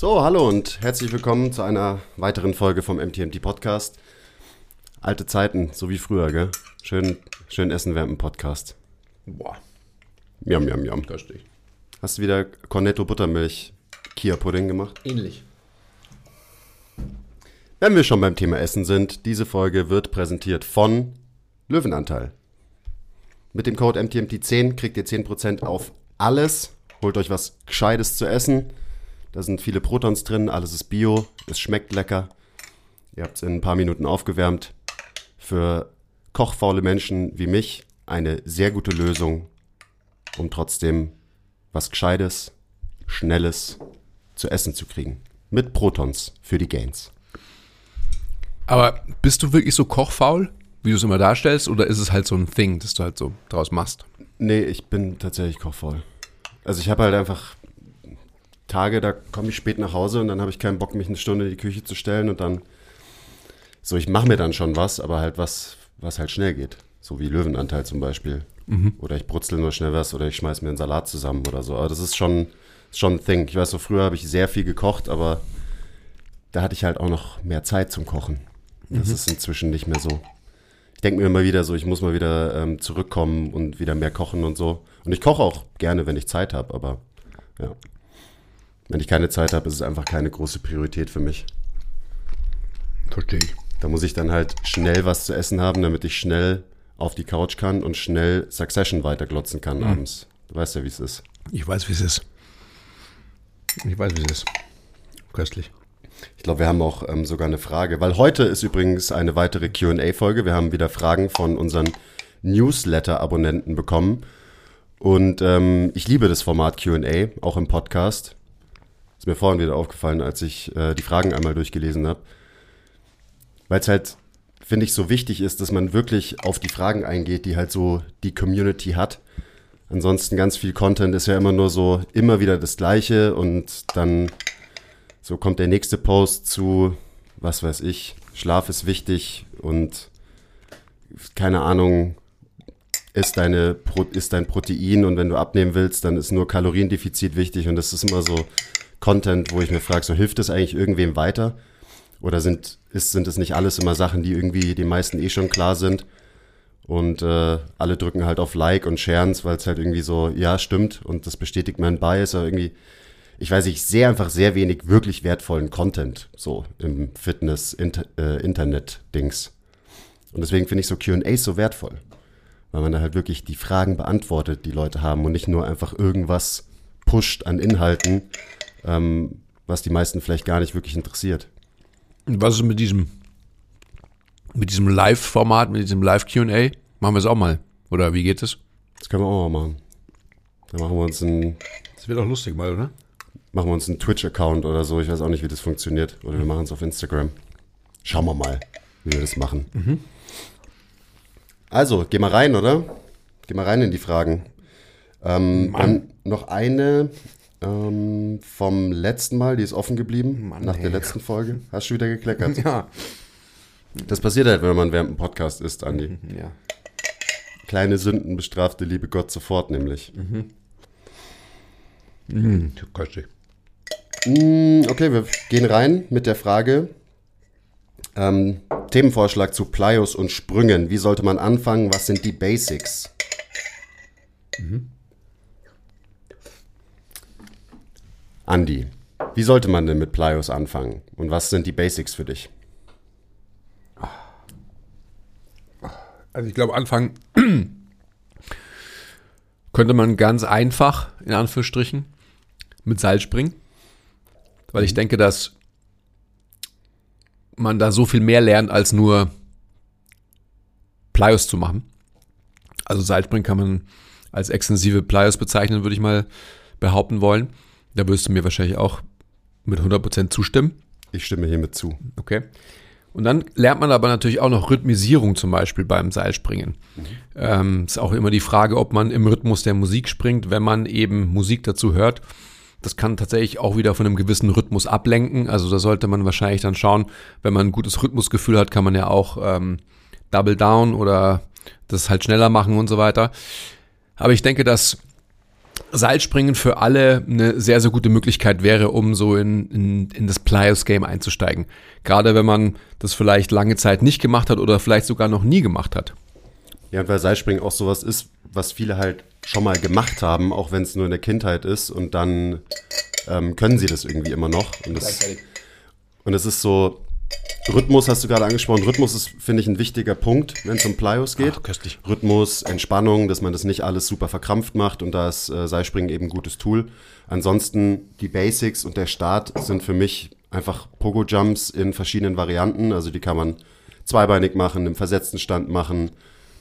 so, hallo und herzlich willkommen zu einer weiteren Folge vom MTMT Podcast. Alte Zeiten, so wie früher, gell? Schön, schön essen während dem Podcast. Boah, Miam, miam, miam. köstlich. Hast du wieder Cornetto Buttermilch Kia Pudding gemacht? Ähnlich. Wenn wir schon beim Thema Essen sind, diese Folge wird präsentiert von Löwenanteil. Mit dem Code MTMT10 kriegt ihr 10% auf alles. Holt euch was Gescheites zu essen. Da sind viele Protons drin, alles ist bio, es schmeckt lecker. Ihr habt es in ein paar Minuten aufgewärmt. Für kochfaule Menschen wie mich eine sehr gute Lösung, um trotzdem was Gescheites, Schnelles zu essen zu kriegen. Mit Protons für die Gains. Aber bist du wirklich so kochfaul, wie du es immer darstellst, oder ist es halt so ein Thing, das du halt so draus machst? Nee, ich bin tatsächlich kochfaul. Also ich habe halt einfach Tage, da komme ich spät nach Hause und dann habe ich keinen Bock, mich eine Stunde in die Küche zu stellen und dann so, ich mache mir dann schon was, aber halt was, was halt schnell geht. So wie Löwenanteil zum Beispiel. Oder ich brutzel nur schnell was oder ich schmeiß mir einen Salat zusammen oder so. Aber das ist schon, ist schon ein Thing. Ich weiß so, früher habe ich sehr viel gekocht, aber da hatte ich halt auch noch mehr Zeit zum Kochen. Das ist inzwischen nicht mehr so. Ich denke mir immer wieder so, ich muss mal wieder ähm, zurückkommen und wieder mehr kochen und so. Und ich koche auch gerne, wenn ich Zeit habe, aber ja. Wenn ich keine Zeit habe, ist es einfach keine große Priorität für mich. Verstehe ich. Da muss ich dann halt schnell was zu essen haben, damit ich schnell auf die Couch kann und schnell Succession weiterglotzen kann abends. Du weißt ja, wie es ist. Ich weiß, wie es ist. Ich weiß, wie es ist. Köstlich. Ich glaube, wir haben auch ähm, sogar eine Frage, weil heute ist übrigens eine weitere QA-Folge. Wir haben wieder Fragen von unseren Newsletter-Abonnenten bekommen. Und ähm, ich liebe das Format QA, auch im Podcast. Ist mir vorhin wieder aufgefallen, als ich äh, die Fragen einmal durchgelesen habe. Weil es halt, finde ich, so wichtig ist, dass man wirklich auf die Fragen eingeht, die halt so die Community hat. Ansonsten ganz viel Content ist ja immer nur so, immer wieder das Gleiche und dann so kommt der nächste Post zu, was weiß ich, Schlaf ist wichtig und keine Ahnung, ist, deine, ist dein Protein und wenn du abnehmen willst, dann ist nur Kaloriendefizit wichtig und das ist immer so Content, wo ich mir frage, so hilft das eigentlich irgendwem weiter? Oder sind, ist, sind es nicht alles immer Sachen, die irgendwie den meisten eh schon klar sind? Und äh, alle drücken halt auf Like und Shares, weil es halt irgendwie so, ja, stimmt und das bestätigt mein Bias, aber irgendwie, ich weiß nicht, ich sehe einfach sehr wenig wirklich wertvollen Content so im Fitness-Internet-Dings. und deswegen finde ich so QAs so wertvoll, weil man da halt wirklich die Fragen beantwortet, die Leute haben und nicht nur einfach irgendwas pusht an Inhalten, ähm, was die meisten vielleicht gar nicht wirklich interessiert. Und was ist mit diesem, mit diesem Live-Format, mit diesem Live-QA? Machen wir es auch mal. Oder wie geht es? Das können wir auch mal machen. Dann machen wir uns einen, Das wird auch lustig mal, oder? machen wir uns einen Twitch-Account oder so. Ich weiß auch nicht, wie das funktioniert. Oder wir machen es auf Instagram. Schauen wir mal, wie wir das machen. Also, geh mal rein, oder? Geh mal rein in die Fragen. Ähm, dann noch eine ähm, vom letzten Mal, die ist offen geblieben, Mann, nach der ey. letzten Folge. Hast du wieder gekleckert? Ja. Das passiert halt, wenn man während dem Podcast ist, Andi. Ja. Kleine Sünden bestraft der liebe Gott sofort, nämlich. Mhm. Köstlich. Mm, Okay, wir gehen rein mit der Frage. Ähm, Themenvorschlag zu Plyos und Sprüngen. Wie sollte man anfangen? Was sind die Basics? Andi, wie sollte man denn mit Plyos anfangen? Und was sind die Basics für dich? Also ich glaube, anfangen könnte man ganz einfach, in Anführungsstrichen, mit Seil springen. weil ich denke, dass man da so viel mehr lernt, als nur Plyos zu machen. Also Seilspringen kann man als extensive Plyos bezeichnen, würde ich mal behaupten wollen. Da wirst du mir wahrscheinlich auch mit 100% zustimmen. Ich stimme hiermit zu. Okay. Und dann lernt man aber natürlich auch noch Rhythmisierung zum Beispiel beim Seilspringen. Mhm. Ähm, ist auch immer die Frage, ob man im Rhythmus der Musik springt, wenn man eben Musik dazu hört. Das kann tatsächlich auch wieder von einem gewissen Rhythmus ablenken. Also da sollte man wahrscheinlich dann schauen, wenn man ein gutes Rhythmusgefühl hat, kann man ja auch ähm, Double Down oder das halt schneller machen und so weiter. Aber ich denke, dass Seilspringen für alle eine sehr, sehr gute Möglichkeit wäre, um so in, in, in das Pliers-Game einzusteigen. Gerade wenn man das vielleicht lange Zeit nicht gemacht hat oder vielleicht sogar noch nie gemacht hat. Ja, weil Seilspringen auch sowas ist, was viele halt schon mal gemacht haben, auch wenn es nur in der Kindheit ist und dann ähm, können sie das irgendwie immer noch. Und das, und es ist so, Rhythmus hast du gerade angesprochen. Rhythmus ist, finde ich, ein wichtiger Punkt, wenn es um Plyos geht. Ach, köstlich. Rhythmus, Entspannung, dass man das nicht alles super verkrampft macht und da ist äh, Seilspringen eben ein gutes Tool. Ansonsten die Basics und der Start sind für mich einfach Pogo-Jumps in verschiedenen Varianten. Also die kann man zweibeinig machen, im versetzten Stand machen.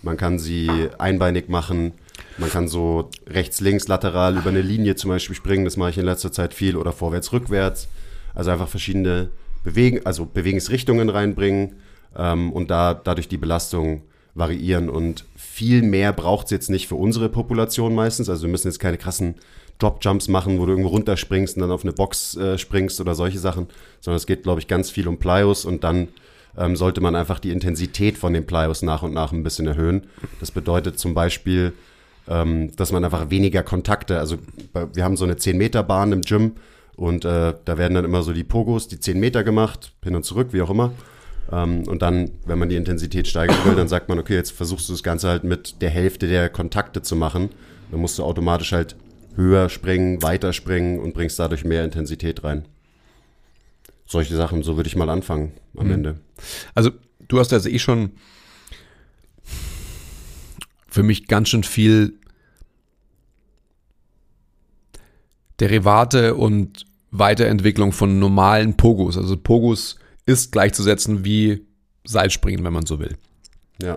Man kann sie einbeinig machen. Man kann so rechts, links, lateral über eine Linie zum Beispiel springen. Das mache ich in letzter Zeit viel. Oder vorwärts, rückwärts. Also einfach verschiedene Bewegen, also Bewegungsrichtungen reinbringen ähm, und da dadurch die Belastung variieren. Und viel mehr braucht es jetzt nicht für unsere Population meistens. Also wir müssen jetzt keine krassen Drop-Jumps machen, wo du irgendwo runterspringst und dann auf eine Box äh, springst oder solche Sachen, sondern es geht, glaube ich, ganz viel um Plyos und dann ähm, sollte man einfach die Intensität von den Plyos nach und nach ein bisschen erhöhen. Das bedeutet zum Beispiel, ähm, dass man einfach weniger Kontakte, also wir haben so eine 10-Meter-Bahn im Gym und äh, da werden dann immer so die Pogos, die 10 Meter gemacht, hin und zurück, wie auch immer. Ähm, und dann, wenn man die Intensität steigern will, dann sagt man, okay, jetzt versuchst du das Ganze halt mit der Hälfte der Kontakte zu machen. Dann musst du automatisch halt höher springen, weiter springen und bringst dadurch mehr Intensität rein. Solche Sachen, so würde ich mal anfangen am mhm. Ende. Also, du hast also eh schon für mich ganz schön viel Derivate und Weiterentwicklung von normalen Pogos. Also Pogos ist gleichzusetzen wie Seilspringen, wenn man so will. Ja.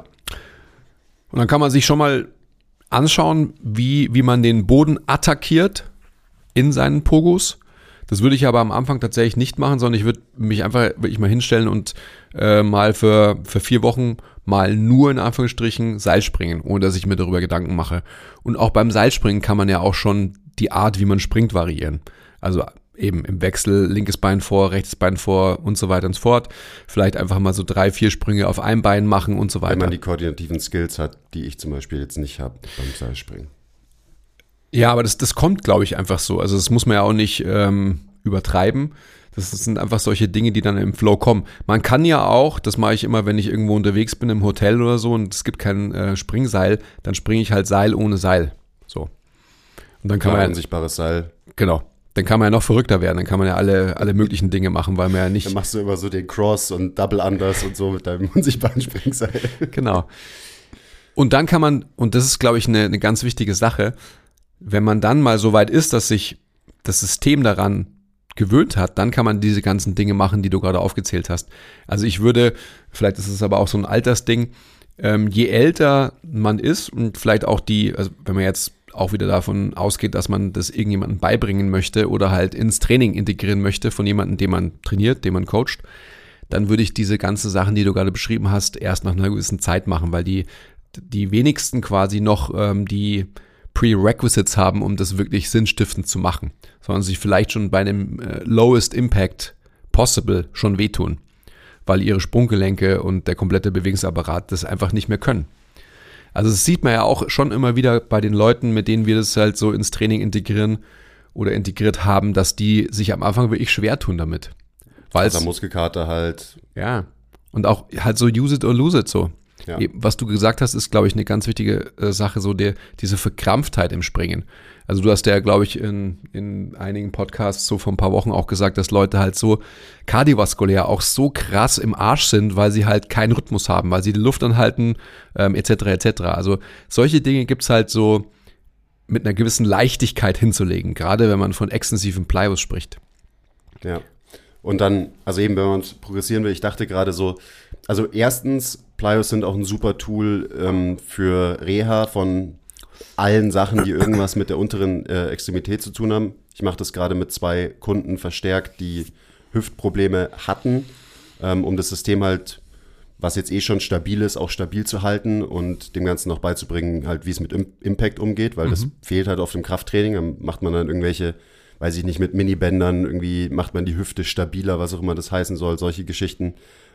Und dann kann man sich schon mal anschauen, wie, wie man den Boden attackiert in seinen Pogos. Das würde ich aber am Anfang tatsächlich nicht machen, sondern ich würde mich einfach wirklich mal hinstellen und äh, mal für, für vier Wochen mal nur in Anführungsstrichen Seilspringen, ohne dass ich mir darüber Gedanken mache. Und auch beim Seilspringen kann man ja auch schon die Art, wie man springt, variieren. Also eben im Wechsel linkes Bein vor, rechtes Bein vor und so weiter und so fort. Vielleicht einfach mal so drei, vier Sprünge auf einem Bein machen und so weiter. Wenn man die koordinativen Skills hat, die ich zum Beispiel jetzt nicht habe beim Seilspringen. Ja, aber das, das kommt, glaube ich, einfach so. Also das muss man ja auch nicht ähm, übertreiben. Das sind einfach solche Dinge, die dann im Flow kommen. Man kann ja auch, das mache ich immer, wenn ich irgendwo unterwegs bin im Hotel oder so und es gibt kein äh, Springseil, dann springe ich halt Seil ohne Seil. So. Und dann kann ja, man ja, unsichtbares Seil. Genau dann kann man ja noch verrückter werden, dann kann man ja alle, alle möglichen Dinge machen, weil man ja nicht. Dann machst du immer so den Cross und Double Unders und so mit deinem unsichtbaren Springseil. Genau. Und dann kann man, und das ist, glaube ich, eine, eine ganz wichtige Sache, wenn man dann mal so weit ist, dass sich das System daran gewöhnt hat, dann kann man diese ganzen Dinge machen, die du gerade aufgezählt hast. Also ich würde, vielleicht ist es aber auch so ein Altersding, ähm, je älter man ist und vielleicht auch die, also wenn man jetzt auch wieder davon ausgeht, dass man das irgendjemandem beibringen möchte oder halt ins Training integrieren möchte von jemandem, den man trainiert, den man coacht, dann würde ich diese ganzen Sachen, die du gerade beschrieben hast, erst nach einer gewissen Zeit machen, weil die, die wenigsten quasi noch ähm, die Prerequisites haben, um das wirklich sinnstiftend zu machen, sondern sich vielleicht schon bei einem äh, Lowest Impact Possible schon wehtun, weil ihre Sprunggelenke und der komplette Bewegungsapparat das einfach nicht mehr können. Also das sieht man ja auch schon immer wieder bei den Leuten, mit denen wir das halt so ins Training integrieren oder integriert haben, dass die sich am Anfang wirklich schwer tun damit. Weil also Muskelkater halt. Ja. Und auch halt so use it or lose it so. Ja. Was du gesagt hast, ist, glaube ich, eine ganz wichtige äh, Sache, so der, diese Verkrampftheit im Springen. Also du hast ja, glaube ich, in, in einigen Podcasts so vor ein paar Wochen auch gesagt, dass Leute halt so kardiovaskulär auch so krass im Arsch sind, weil sie halt keinen Rhythmus haben, weil sie die Luft anhalten, ähm, etc. etc. Also solche Dinge gibt's halt so mit einer gewissen Leichtigkeit hinzulegen, gerade wenn man von extensiven Plyos spricht. Ja. Und dann, also eben, wenn man progressieren will, ich dachte gerade so, also erstens, Plyos sind auch ein super Tool ähm, für Reha von allen Sachen, die irgendwas mit der unteren äh, Extremität zu tun haben. Ich mache das gerade mit zwei Kunden verstärkt, die Hüftprobleme hatten, ähm, um das System halt, was jetzt eh schon stabil ist, auch stabil zu halten und dem Ganzen noch beizubringen, halt, wie es mit Im Impact umgeht, weil das fehlt halt auf dem Krafttraining. Dann macht man dann irgendwelche, weiß ich nicht, mit Minibändern, irgendwie macht man die Hüfte stabiler, was auch immer das heißen soll, solche Geschichten.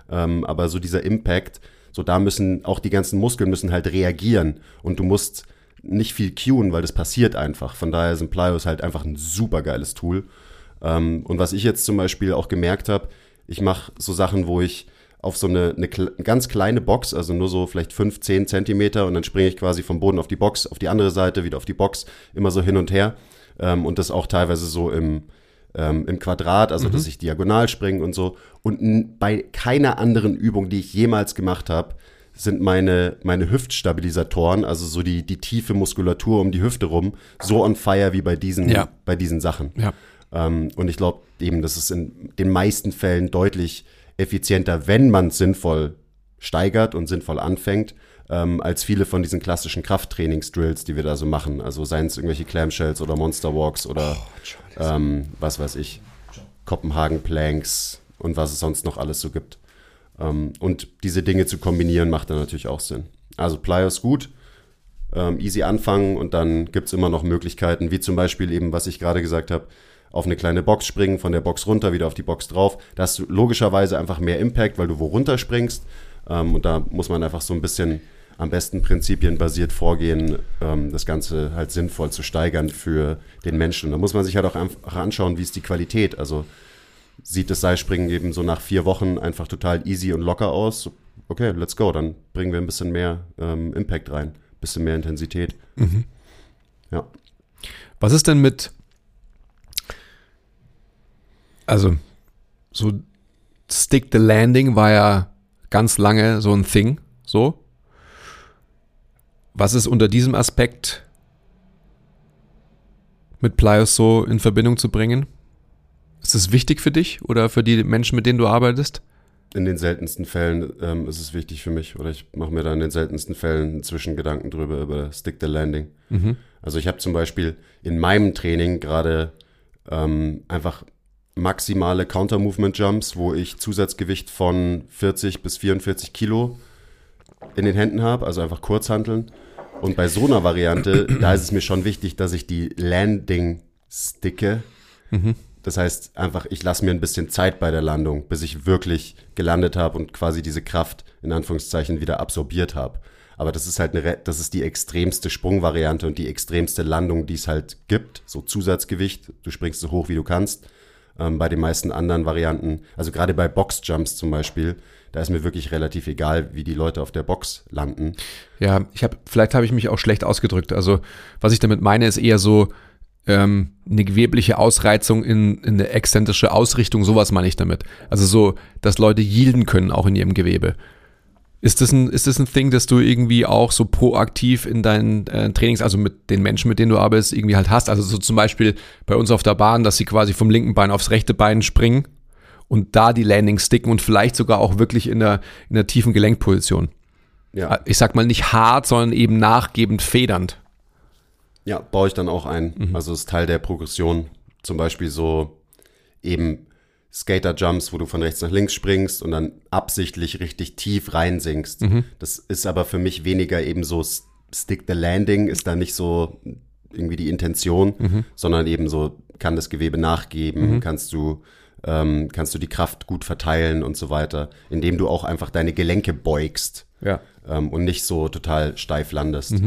Ähm, aber so dieser Impact, so da müssen auch die ganzen Muskeln müssen halt reagieren und du musst nicht viel cueen, weil das passiert einfach. Von daher sind Plyos halt einfach ein super geiles Tool. Ähm, und was ich jetzt zum Beispiel auch gemerkt habe, ich mache so Sachen, wo ich auf so eine, eine, ganz kleine Box, also nur so vielleicht 5, 10 Zentimeter und dann springe ich quasi vom Boden auf die Box, auf die andere Seite, wieder auf die Box, immer so hin und her. Ähm, und das auch teilweise so im, ähm, im Quadrat, also dass ich diagonal springe und so. Und bei keiner anderen Übung, die ich jemals gemacht habe, sind meine, meine Hüftstabilisatoren, also so die, die tiefe Muskulatur um die Hüfte rum, so on fire wie bei diesen, Ja. bei diesen Sachen. Ja. Ähm, und ich glaube eben, das ist in den meisten Fällen deutlich effizienter, wenn man es sinnvoll steigert und sinnvoll anfängt, ähm, als viele von diesen klassischen Krafttrainingsdrills, die wir da so machen. Also seien es irgendwelche Clamshells oder Monster Walks oder ähm, was weiß ich, Kopenhagen Planks und was es sonst noch alles so gibt. Ähm, und diese Dinge zu kombinieren, macht dann natürlich auch Sinn. Also Plyos gut, ähm, easy anfangen und dann gibt's immer noch Möglichkeiten, wie zum Beispiel eben, was ich gerade gesagt habe, auf eine kleine Box springen, von der Box runter, wieder auf die Box drauf. Da hast du logischerweise einfach mehr Impact, weil du wo runter springst. Ähm, und da muss man einfach so ein bisschen am besten prinzipienbasiert vorgehen, ähm, das Ganze halt sinnvoll zu steigern für den Menschen. Und da muss man sich halt auch einfach anschauen, wie ist die Qualität. Also sieht das Seilspringen eben so nach vier Wochen einfach total easy und locker aus. Okay, let's go. Dann bringen wir ein bisschen mehr ähm, Impact rein, ein bisschen mehr Intensität. Ja. Was ist denn mit, also so Stick the Landing war ja ganz lange so ein Thing, so. Was ist unter diesem Aspekt mit Plyos so in Verbindung zu bringen? Ist es wichtig für dich oder für die Menschen, mit denen du arbeitest? In den seltensten Fällen ähm, ist es wichtig für mich oder ich mache mir da in den seltensten Fällen Zwischengedanken drüber über Stick the Landing. Also ich habe zum Beispiel in meinem Training gerade ähm, einfach maximale Counter-Movement-Jumps, wo ich Zusatzgewicht von 40 bis 44 Kilo in den Händen habe, also einfach Kurzhanteln. Und bei so einer Variante, da ist es mir schon wichtig, dass ich die Landing sticke. Das heißt einfach, ich lasse mir ein bisschen Zeit bei der Landung, bis ich wirklich gelandet habe und quasi diese Kraft in Anführungszeichen wieder absorbiert habe. Aber das ist halt eine, das ist die extremste Sprungvariante und die extremste Landung, die es halt gibt. So Zusatzgewicht, du springst so hoch wie du kannst. Ähm, bei den meisten anderen Varianten, also gerade bei Boxjumps zum Beispiel, da ist mir wirklich relativ egal, wie die Leute auf der Box landen. Ja, ich habe, vielleicht habe ich mich auch schlecht ausgedrückt. Also, was ich damit meine, ist eher so ähm, eine gewebliche Ausreizung in, in eine exzentrische Ausrichtung, sowas meine ich damit. Also so, dass Leute yielden können, auch in ihrem Gewebe. Ist das ein, ist das ein Thing, dass du irgendwie auch so proaktiv in deinen äh, Trainings, also mit den Menschen, mit denen du arbeitest, irgendwie halt hast? Also so zum Beispiel bei uns auf der Bahn, dass sie quasi vom linken Bein aufs rechte Bein springen und da die Landing sticken und vielleicht sogar auch wirklich in der, in der tiefen Gelenkposition Ja, ich sag mal nicht hart, sondern eben nachgebend federnd. Ja baue ich dann auch ein. Also ist Teil der Progression. Zum Beispiel so eben Skater-Jumps, wo du von rechts nach links springst und dann absichtlich richtig tief reinsinkst. Das ist aber für mich weniger eben so Stick the Landing, ist da nicht so irgendwie die Intention, sondern eben so kann das Gewebe nachgeben, kannst du ähm, kannst du die Kraft gut verteilen und so weiter, indem du auch einfach deine Gelenke beugst Ja. ähm, und nicht so total steif landest.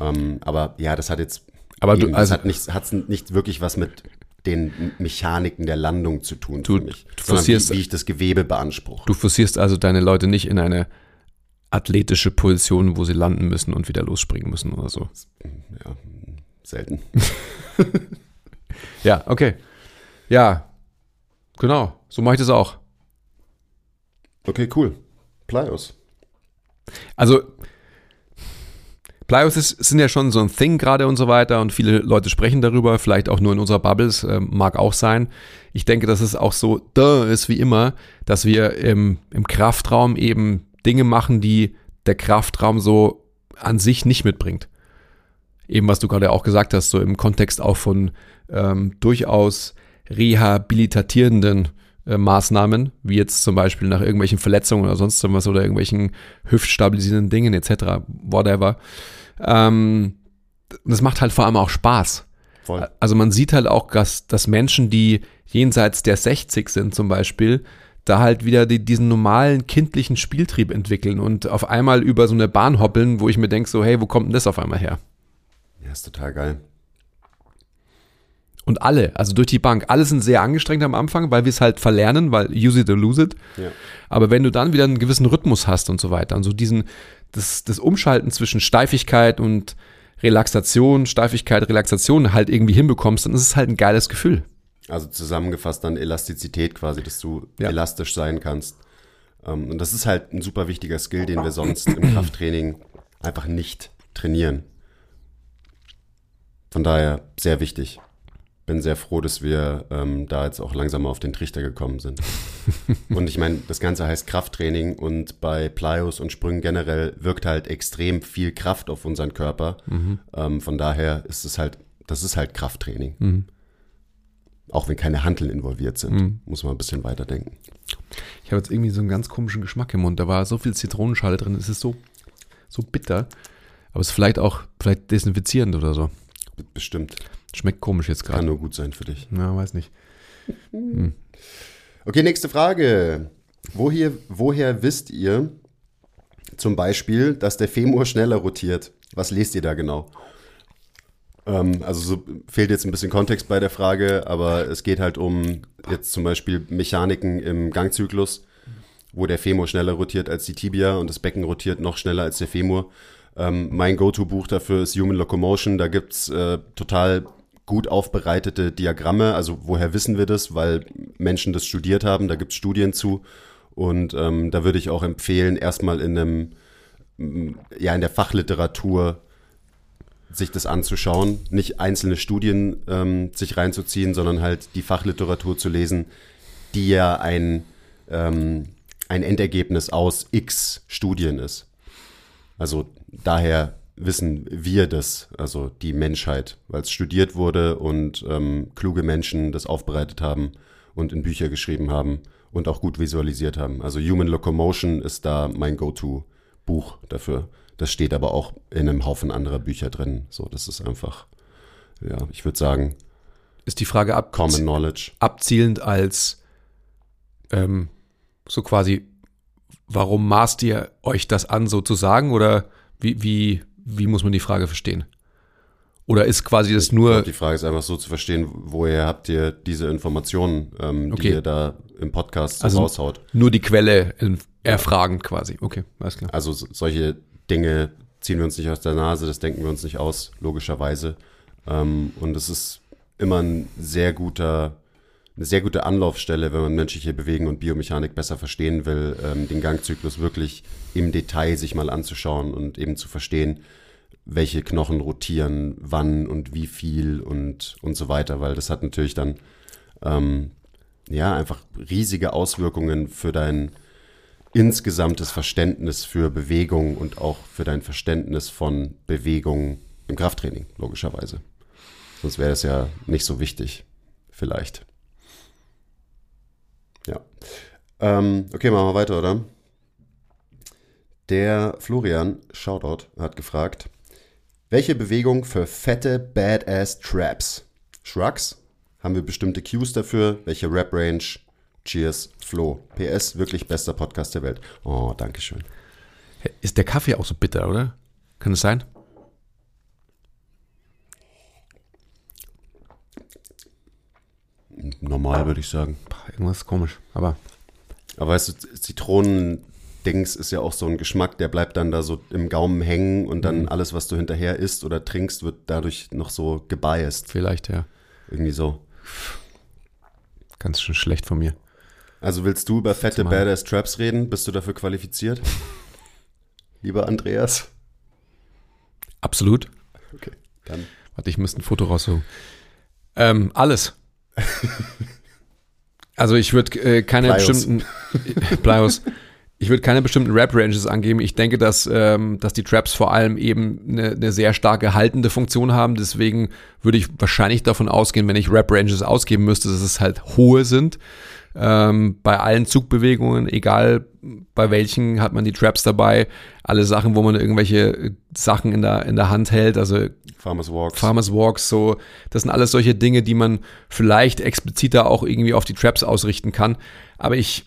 Ähm, aber ja, das hat jetzt, Aber du- eben, also- das hat nicht, hat's nicht wirklich was mit den Mechaniken der Landung zu tun Du- für mich, du sondern wie, forcierst- wie ich das Gewebe beanspruche. Du forcierst also deine Leute nicht in eine athletische Position, wo sie landen müssen und wieder losspringen müssen oder so. Ja, selten. Ja, okay. Ja, genau. So mache ich das auch. Okay, cool. Plyos. Also, Plyos sind ja schon so ein Thing gerade und so weiter und viele Leute sprechen darüber, vielleicht auch nur in unserer Bubbles, äh, mag auch sein. Ich denke, dass es auch so da ist wie immer, dass wir im, im Kraftraum eben Dinge machen, die der Kraftraum so an sich nicht mitbringt. Eben was du gerade auch gesagt hast, so im Kontext auch von ähm, durchaus rehabilitatierenden äh, Maßnahmen, wie jetzt zum Beispiel nach irgendwelchen Verletzungen oder sonst was oder irgendwelchen hüftstabilisierenden Dingen etc., whatever. Ähm, das macht halt vor allem auch Spaß. Voll. Also man sieht halt auch, dass, dass Menschen, die jenseits der 60 sind zum Beispiel, da halt wieder die, diesen normalen kindlichen Spieltrieb entwickeln und auf einmal über so eine Bahn hoppeln, wo ich mir denke, so, hey, wo kommt denn das auf einmal her? Ja, ist total geil. Und alle, also durch die Bank, alle sind sehr angestrengt am Anfang, weil wir es halt verlernen, weil use it or lose it. Ja. Aber wenn du dann wieder einen gewissen Rhythmus hast und so weiter, und so diesen, das, das Umschalten zwischen Steifigkeit und Relaxation, Steifigkeit, Relaxation halt irgendwie hinbekommst, dann ist es halt ein geiles Gefühl. Also zusammengefasst dann Elastizität quasi, dass du Ja. elastisch sein kannst. Ähm, Und das ist halt ein super wichtiger Skill, den wir sonst im Krafttraining einfach nicht trainieren. Von daher sehr wichtig. Bin sehr froh, dass wir ähm, da jetzt auch langsam mal auf den Trichter gekommen sind. und ich meine, das Ganze heißt Krafttraining und bei Plyos und Sprüngen generell wirkt halt extrem viel Kraft auf unseren Körper. Ähm, von daher ist es halt, das ist halt Krafttraining. Auch wenn keine Hanteln involviert sind, muss man ein bisschen weiterdenken. Ich habe jetzt irgendwie so einen ganz komischen Geschmack im Mund. Da war so viel Zitronenschale drin. Es ist so, so bitter. Aber es ist vielleicht auch, vielleicht desinfizierend oder so. Bestimmt. Schmeckt komisch jetzt Kann gerade. nur gut sein für dich. Ja, weiß nicht. Okay, nächste Frage. Woher, woher wisst ihr zum Beispiel, dass der Femur schneller rotiert? Was lest ihr da genau? Ähm, also so fehlt jetzt ein bisschen Kontext bei der Frage, aber es geht halt um jetzt zum Beispiel Mechaniken im Gangzyklus, wo der Femur schneller rotiert als die Tibia und das Becken rotiert noch schneller als der Femur. Ähm, mein Go-To-Buch dafür ist Human Locomotion. Da gibt's äh, total gut aufbereitete Diagramme. Also woher wissen wir das? Weil Menschen das studiert haben. Da gibt's Studien zu. Und ähm, da würde ich auch empfehlen, erstmal in einem, m, ja, in der Fachliteratur sich das anzuschauen, nicht einzelne Studien ähm, sich reinzuziehen, sondern halt die Fachliteratur zu lesen, die ja ein, ähm, ein Endergebnis aus x Studien ist. Also daher wissen wir das, also die Menschheit, weil es studiert wurde und ähm, kluge Menschen das aufbereitet haben und in Bücher geschrieben haben und auch gut visualisiert haben. Also Human Locomotion ist da mein Go-To-Buch dafür. Das steht aber auch in einem Haufen anderer Bücher drin. So, das ist einfach, ja, ich würde sagen, Ist die Frage ab, Common Knowledge. abzielend als ähm, so quasi, warum maßt ihr euch das an, so zu sagen? Oder wie, wie, wie muss man die Frage verstehen? Oder ist quasi das Ich nur, glaub, die Frage ist einfach so zu verstehen, woher habt ihr diese Informationen, ähm, Okay. die ihr da im Podcast so Also- raushaut? nur die Quelle in- erfragen quasi? Okay, alles klar. Also so- solche Dinge ziehen wir uns nicht aus der Nase, das denken wir uns nicht aus, logischerweise. Ähm, und es ist immer ein sehr guter, eine sehr gute Anlaufstelle, wenn man menschliche Bewegung und Biomechanik besser verstehen will, ähm, den Gangzyklus wirklich im Detail sich mal anzuschauen und eben zu verstehen, welche Knochen rotieren, wann und wie viel und, und so weiter, weil das hat natürlich dann ähm, ja einfach riesige Auswirkungen für dein insgesamtes Verständnis für Bewegung und auch für dein Verständnis von Bewegung im Krafttraining, logischerweise. Sonst wäre das ja nicht so wichtig, vielleicht. Ja. Ähm, okay, machen wir weiter, oder? Der Florian, Shoutout, hat gefragt, welche Bewegung für fette Badass Traps? Shrugs? Haben wir bestimmte Cues dafür? Welche Rap-Range? Cheers, Flo. PS, wirklich bester Podcast der Welt. Oh, Dankeschön. Ist der Kaffee auch so bitter, oder? Kann es sein? Normal würde ich sagen. Pah, Irgendwas ist komisch. Aber Aber weißt du, Zitronendings ist ja auch so ein Geschmack, der bleibt dann da so im Gaumen hängen und dann alles, was du hinterher isst oder trinkst, wird dadurch noch so gebiased. vielleicht, ja. Irgendwie so. Ganz schön schlecht von mir. Also willst du über fette. Badass Traps reden? Bist du dafür qualifiziert? Lieber Andreas? Absolut. Okay, dann. Warte, ich müsste ein Foto raussuchen. Ähm, alles. Also ich würde äh, keine Bleios. bestimmten Bleios. Ich würde keine bestimmten Rap-Ranges angeben. Ich denke, dass, ähm, dass die Traps vor allem eben eine, eine sehr starke haltende Funktion haben. Deswegen würde ich wahrscheinlich davon ausgehen, wenn ich Rap-Ranges ausgeben müsste, dass es halt hohe sind. Ähm, bei allen Zugbewegungen, egal bei welchen, hat man die Traps dabei. Alle Sachen, wo man irgendwelche Sachen in der, in der Hand hält, also Farmers Walks. Farmers Walks, so, das sind alles solche Dinge, die man vielleicht expliziter auch irgendwie auf die Traps ausrichten kann. Aber ich,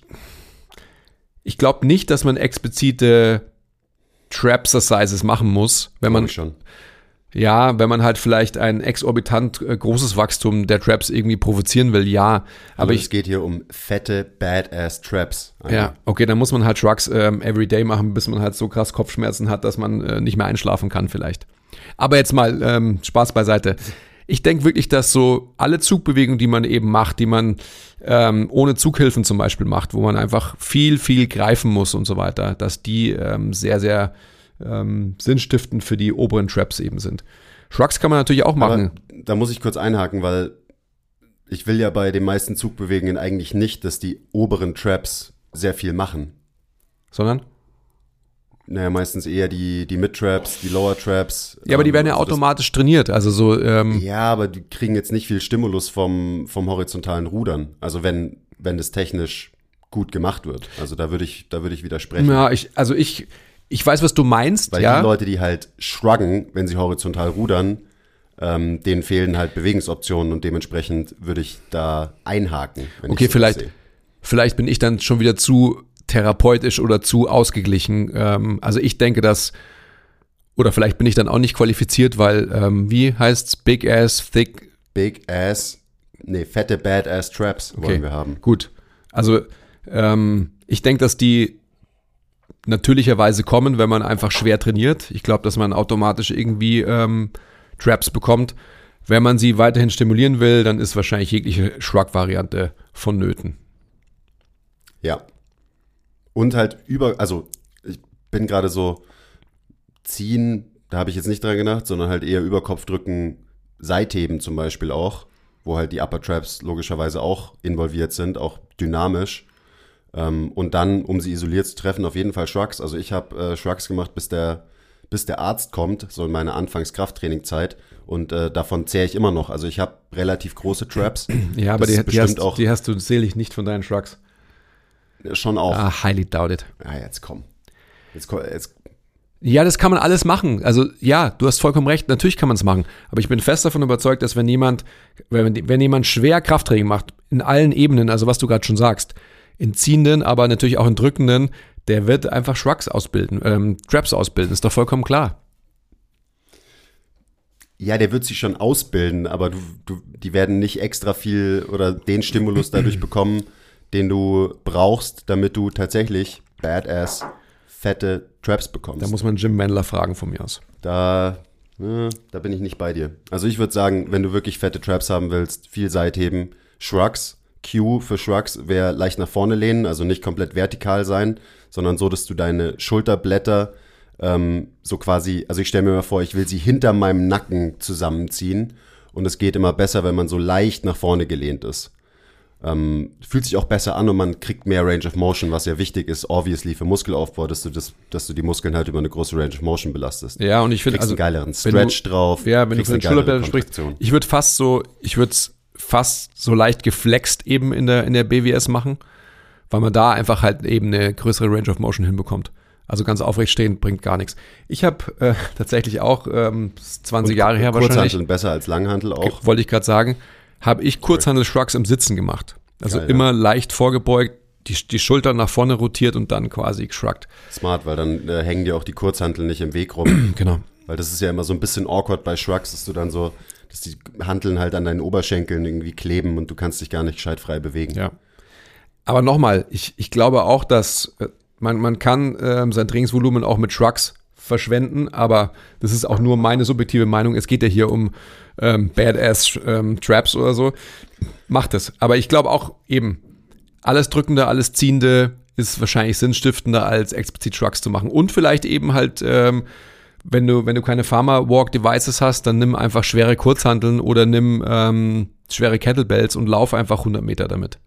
ich glaube nicht, dass man explizite Trap-Exercises machen muss, wenn man, schon. Ja, wenn man halt vielleicht ein exorbitant äh, großes Wachstum der Traps irgendwie provozieren will, ja. Aber ich, es geht hier um fette Badass Traps. ja, okay, dann muss man halt Shrugs ähm, everyday machen, bis man halt so krass Kopfschmerzen hat, dass man äh, nicht mehr einschlafen kann vielleicht. Aber jetzt mal ähm, Spaß beiseite. Ich denke wirklich, dass so alle Zugbewegungen, die man eben macht, die man ähm, ohne Zughilfen zum Beispiel macht, wo man einfach viel, viel greifen muss und so weiter, dass die ähm, sehr, sehr ähm, sinnstiftend für die oberen Traps eben sind. Shrugs kann man natürlich auch machen. Aber da muss ich kurz einhaken, weil ich will ja bei den meisten Zugbewegungen eigentlich nicht, dass die oberen Traps sehr viel machen. sondern? Naja, meistens eher die, die Mid-Traps, die Lower-Traps. Ja, aber die Ähm, werden ja also das- automatisch trainiert. Also so, ähm, Ja, aber die kriegen jetzt nicht viel Stimulus vom, vom horizontalen Rudern. Also wenn, wenn es technisch gut gemacht wird. Also da würde ich, da würde ich widersprechen. ja, ich, also ich, ich weiß, was du meinst, Weil ja. die Leute, die halt shruggen, wenn sie horizontal rudern, ähm, denen fehlen halt Bewegungsoptionen und dementsprechend würde ich da einhaken. Wenn Okay, vielleicht, sehe. vielleicht bin ich dann schon wieder zu therapeutisch oder zu ausgeglichen. Ähm, also ich denke, dass, oder vielleicht bin ich dann auch nicht qualifiziert, weil, ähm, wie heißt's, Big Ass, Thick, Big Ass, nee, fette Badass Traps wollen wir haben. gut. Also ähm, ich denke, dass die natürlicherweise kommen, wenn man einfach schwer trainiert. Ich glaube, dass man automatisch irgendwie ähm, Traps bekommt. Wenn man sie weiterhin stimulieren will, dann ist wahrscheinlich jegliche Shrug-Variante vonnöten. Ja. Und halt über, also ich bin gerade so ziehen, da habe ich jetzt nicht dran gedacht, sondern halt eher über Kopf drücken, Seitheben zum Beispiel auch, wo halt die Upper Traps logischerweise auch involviert sind, auch dynamisch. Ähm, und dann, um sie isoliert zu treffen, auf jeden Fall Shrugs. Also ich habe äh, Shrugs gemacht, bis der, bis der Arzt kommt, so in meiner Anfangs-Krafttrainingzeit. Und äh, davon zehre ich immer noch. Also ich habe relativ große Traps. Ja, aber die, die, hast, auch- die hast du selig nicht von deinen Shrugs. Schon auch. Ah, highly doubted. Ja, jetzt komm. Jetzt, komm- jetzt Ja, das kann man alles machen. Also ja, du hast vollkommen recht, natürlich kann man es machen. Aber ich bin fest davon überzeugt, dass wenn jemand, wenn, wenn jemand schwer Krafttraining macht, in allen Ebenen, also was du gerade schon sagst, in ziehenden, aber natürlich auch in drückenden, der wird einfach Shrugs ausbilden, ähm, Traps ausbilden, ist doch vollkommen klar. Ja, der wird sich schon ausbilden, aber du, du, die werden nicht extra viel oder den Stimulus dadurch bekommen, den du brauchst, damit du tatsächlich badass fette Traps bekommst. Da muss man Jim Mandler fragen von mir aus. Da, äh, da bin ich nicht bei dir. Also ich würde sagen, wenn du wirklich fette Traps haben willst, viel Seitheben, Shrugs. Q für Shrugs wäre leicht nach vorne lehnen, also nicht komplett vertikal sein, sondern so, dass du deine Schulterblätter ähm, so quasi, also ich stelle mir mal vor, ich will sie hinter meinem Nacken zusammenziehen und es geht immer besser, wenn man so leicht nach vorne gelehnt ist. Ähm, fühlt sich auch besser an und man kriegt mehr Range of Motion, was ja wichtig ist, obviously für Muskelaufbau, dass du das, dass du die Muskeln halt über eine große Range of Motion belastest. Ja, und ich finde, also, einen geileren wenn du- Stretch drauf. Ja, wenn du von den Schulterblättern sprichst, ich würde fast so, ich würde es fast so leicht geflext eben in der, in der BWS machen, weil man da einfach halt eben eine größere Range of Motion hinbekommt. Also ganz aufrecht stehen bringt gar nichts. Ich habe äh, tatsächlich auch ähm, 20 Jahre her wahrscheinlich, Kurzhanteln besser als Langhantel auch. wollte ich gerade sagen, habe ich Kurzhandel-Shrugs im Sitzen gemacht. Also Geil, ja. immer leicht vorgebeugt, die, die Schultern nach vorne rotiert und dann quasi geschruckt. Smart, weil dann äh, hängen dir auch die Kurzhanteln nicht im Weg rum. Genau. weil das ist ja immer so ein bisschen awkward bei Shrugs, dass du dann so, dass die Hanteln halt an deinen Oberschenkeln irgendwie kleben und du kannst dich gar nicht gescheit frei bewegen. Ja. Aber nochmal, ich, ich glaube auch, dass äh, man, man kann ähm, sein Trainingsvolumen auch mit Shrugs verschwenden, aber das ist auch nur meine subjektive Meinung. Es geht ja hier um ähm, Badass ähm, Traps oder so. Macht es. Aber ich glaube auch eben, alles Drückende, alles Ziehende ist wahrscheinlich sinnstiftender, als explizit Shrugs zu machen. Und vielleicht eben halt, ähm, wenn du, wenn du keine Pharma Walk Devices hast, dann nimm einfach schwere Kurzhanteln oder nimm ähm, schwere Kettlebells und lauf einfach 100 Meter damit.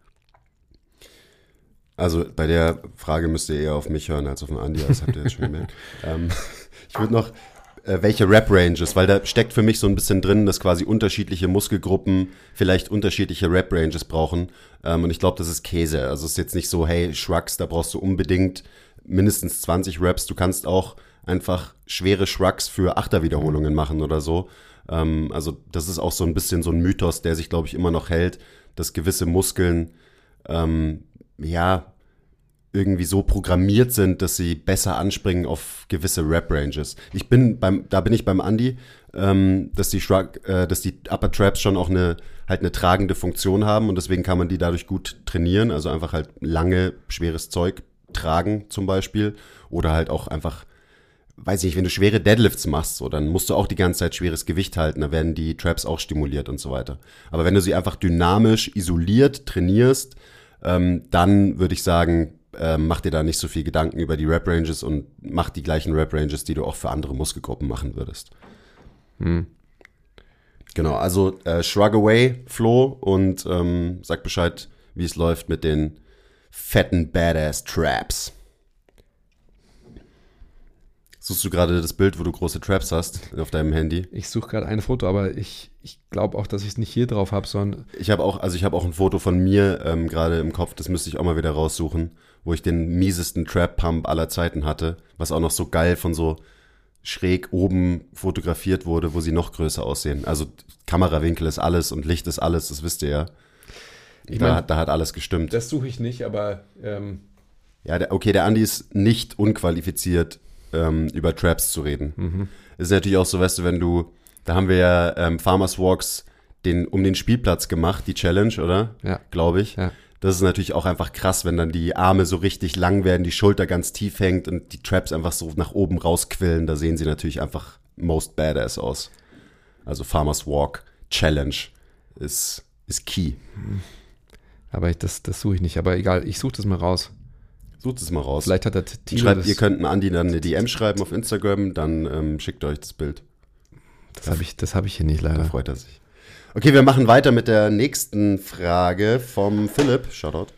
Also bei der Frage müsst ihr eher auf mich hören als auf den Andi, das habt ihr jetzt schon gemerkt. ähm, ich würde noch, äh, welche Rap-Ranges, weil da steckt für mich so ein bisschen drin, dass quasi unterschiedliche Muskelgruppen vielleicht unterschiedliche Rap-Ranges brauchen. Ähm, und ich glaube, das ist Käse. Also es ist jetzt nicht so, hey, Shrugs, da brauchst du unbedingt mindestens 20 Raps. Du kannst auch einfach schwere Shrugs für Achterwiederholungen machen oder so. Ähm, also das ist auch so ein bisschen so ein Mythos, der sich, glaube ich, immer noch hält, dass gewisse Muskeln ähm, ja, irgendwie so programmiert sind, dass sie besser anspringen auf gewisse Rap-Ranges. Ich bin beim, da bin ich beim Andy, ähm, dass die Shrug, äh, dass die Upper Traps schon auch eine halt eine tragende Funktion haben und deswegen kann man die dadurch gut trainieren. Also einfach halt lange schweres Zeug tragen zum Beispiel oder halt auch einfach weiß ich nicht, wenn du schwere Deadlifts machst, so, dann musst du auch die ganze Zeit schweres Gewicht halten, da werden die Traps auch stimuliert und so weiter. Aber wenn du sie einfach dynamisch isoliert trainierst, ähm, dann würde ich sagen, ähm, mach dir da nicht so viel Gedanken über die Rap-Ranges und mach die gleichen Rap-Ranges, die du auch für andere Muskelgruppen machen würdest. Hm. Genau, also äh, Shrug Away, Flo, und ähm, sag Bescheid, wie es läuft mit den fetten Badass Traps. Suchst du gerade das Bild, wo du große Traps hast auf deinem Handy? Ich suche gerade ein Foto, aber ich, ich glaube auch, dass ich es nicht hier drauf habe, sondern. Ich habe auch, also ich habe auch ein Foto von mir ähm, gerade im Kopf, das müsste ich auch mal wieder raussuchen, wo ich den miesesten Trap-Pump aller Zeiten hatte, was auch noch so geil von so schräg oben fotografiert wurde, wo sie noch größer aussehen. Also Kamerawinkel ist alles und Licht ist alles, das wisst ihr ja. Ich da, mein, da hat alles gestimmt. Das suche ich nicht, aber ähm ja, der, okay, der Andi ist nicht unqualifiziert ähm, über Traps zu reden. Mhm. Ist natürlich auch so, weißt du, wenn du, da haben wir ja ähm, Farmers Walks den, um den Spielplatz gemacht, die Challenge, oder? Ja. Glaube ich. Ja. Das ist natürlich auch einfach krass, wenn dann die Arme so richtig lang werden, die Schulter ganz tief hängt und die Traps einfach so nach oben rausquillen. Da sehen sie natürlich einfach most badass aus. Also Farmers Walk Challenge ist, ist key. Aber ich, das, das suche ich nicht. Aber egal, ich suche das mal raus. Sucht es mal raus. Vielleicht hat er Schreibt, Ihr könnt Andi dann eine DM schreiben auf Instagram, dann ähm, schickt euch das Bild. Das habe ich, hab ich hier nicht leider. Da freut er sich. Okay, wir machen weiter mit der nächsten Frage vom Philipp. Shoutout.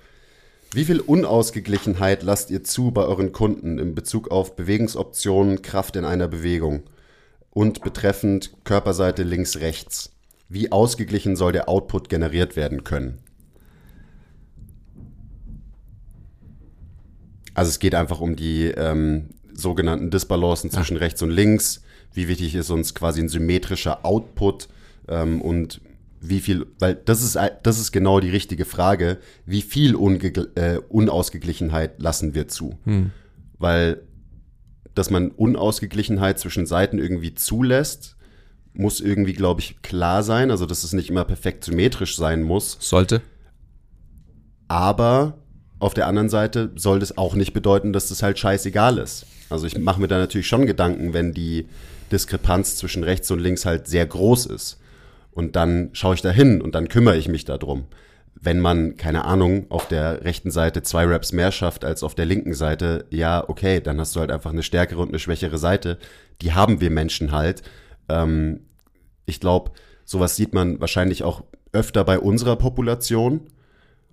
Wie viel Unausgeglichenheit lasst ihr zu bei euren Kunden in Bezug auf Bewegungsoptionen, Kraft in einer Bewegung und betreffend Körperseite links-rechts? Wie ausgeglichen soll der Output generiert werden können? Also es geht einfach um die ähm, sogenannten Disbalancen ah. zwischen rechts und links. Wie wichtig ist uns quasi ein symmetrischer Output ähm, und wie viel, weil das ist, das ist genau die richtige Frage, wie viel äh, Unausgeglichenheit lassen wir zu? Hm. Weil, dass man Unausgeglichenheit zwischen Seiten irgendwie zulässt, muss irgendwie, glaube ich, klar sein. Also, dass es nicht immer perfekt symmetrisch sein muss. Sollte. Aber auf der anderen Seite soll das auch nicht bedeuten, dass das halt scheißegal ist. Also ich mache mir da natürlich schon Gedanken, wenn die Diskrepanz zwischen rechts und links halt sehr groß ist. Und dann schaue ich da hin und dann kümmere ich mich darum. Wenn man, keine Ahnung, auf der rechten Seite zwei Raps mehr schafft als auf der linken Seite, ja, okay, dann hast du halt einfach eine stärkere und eine schwächere Seite. Die haben wir Menschen halt. Ähm, ich glaube, sowas sieht man wahrscheinlich auch öfter bei unserer Population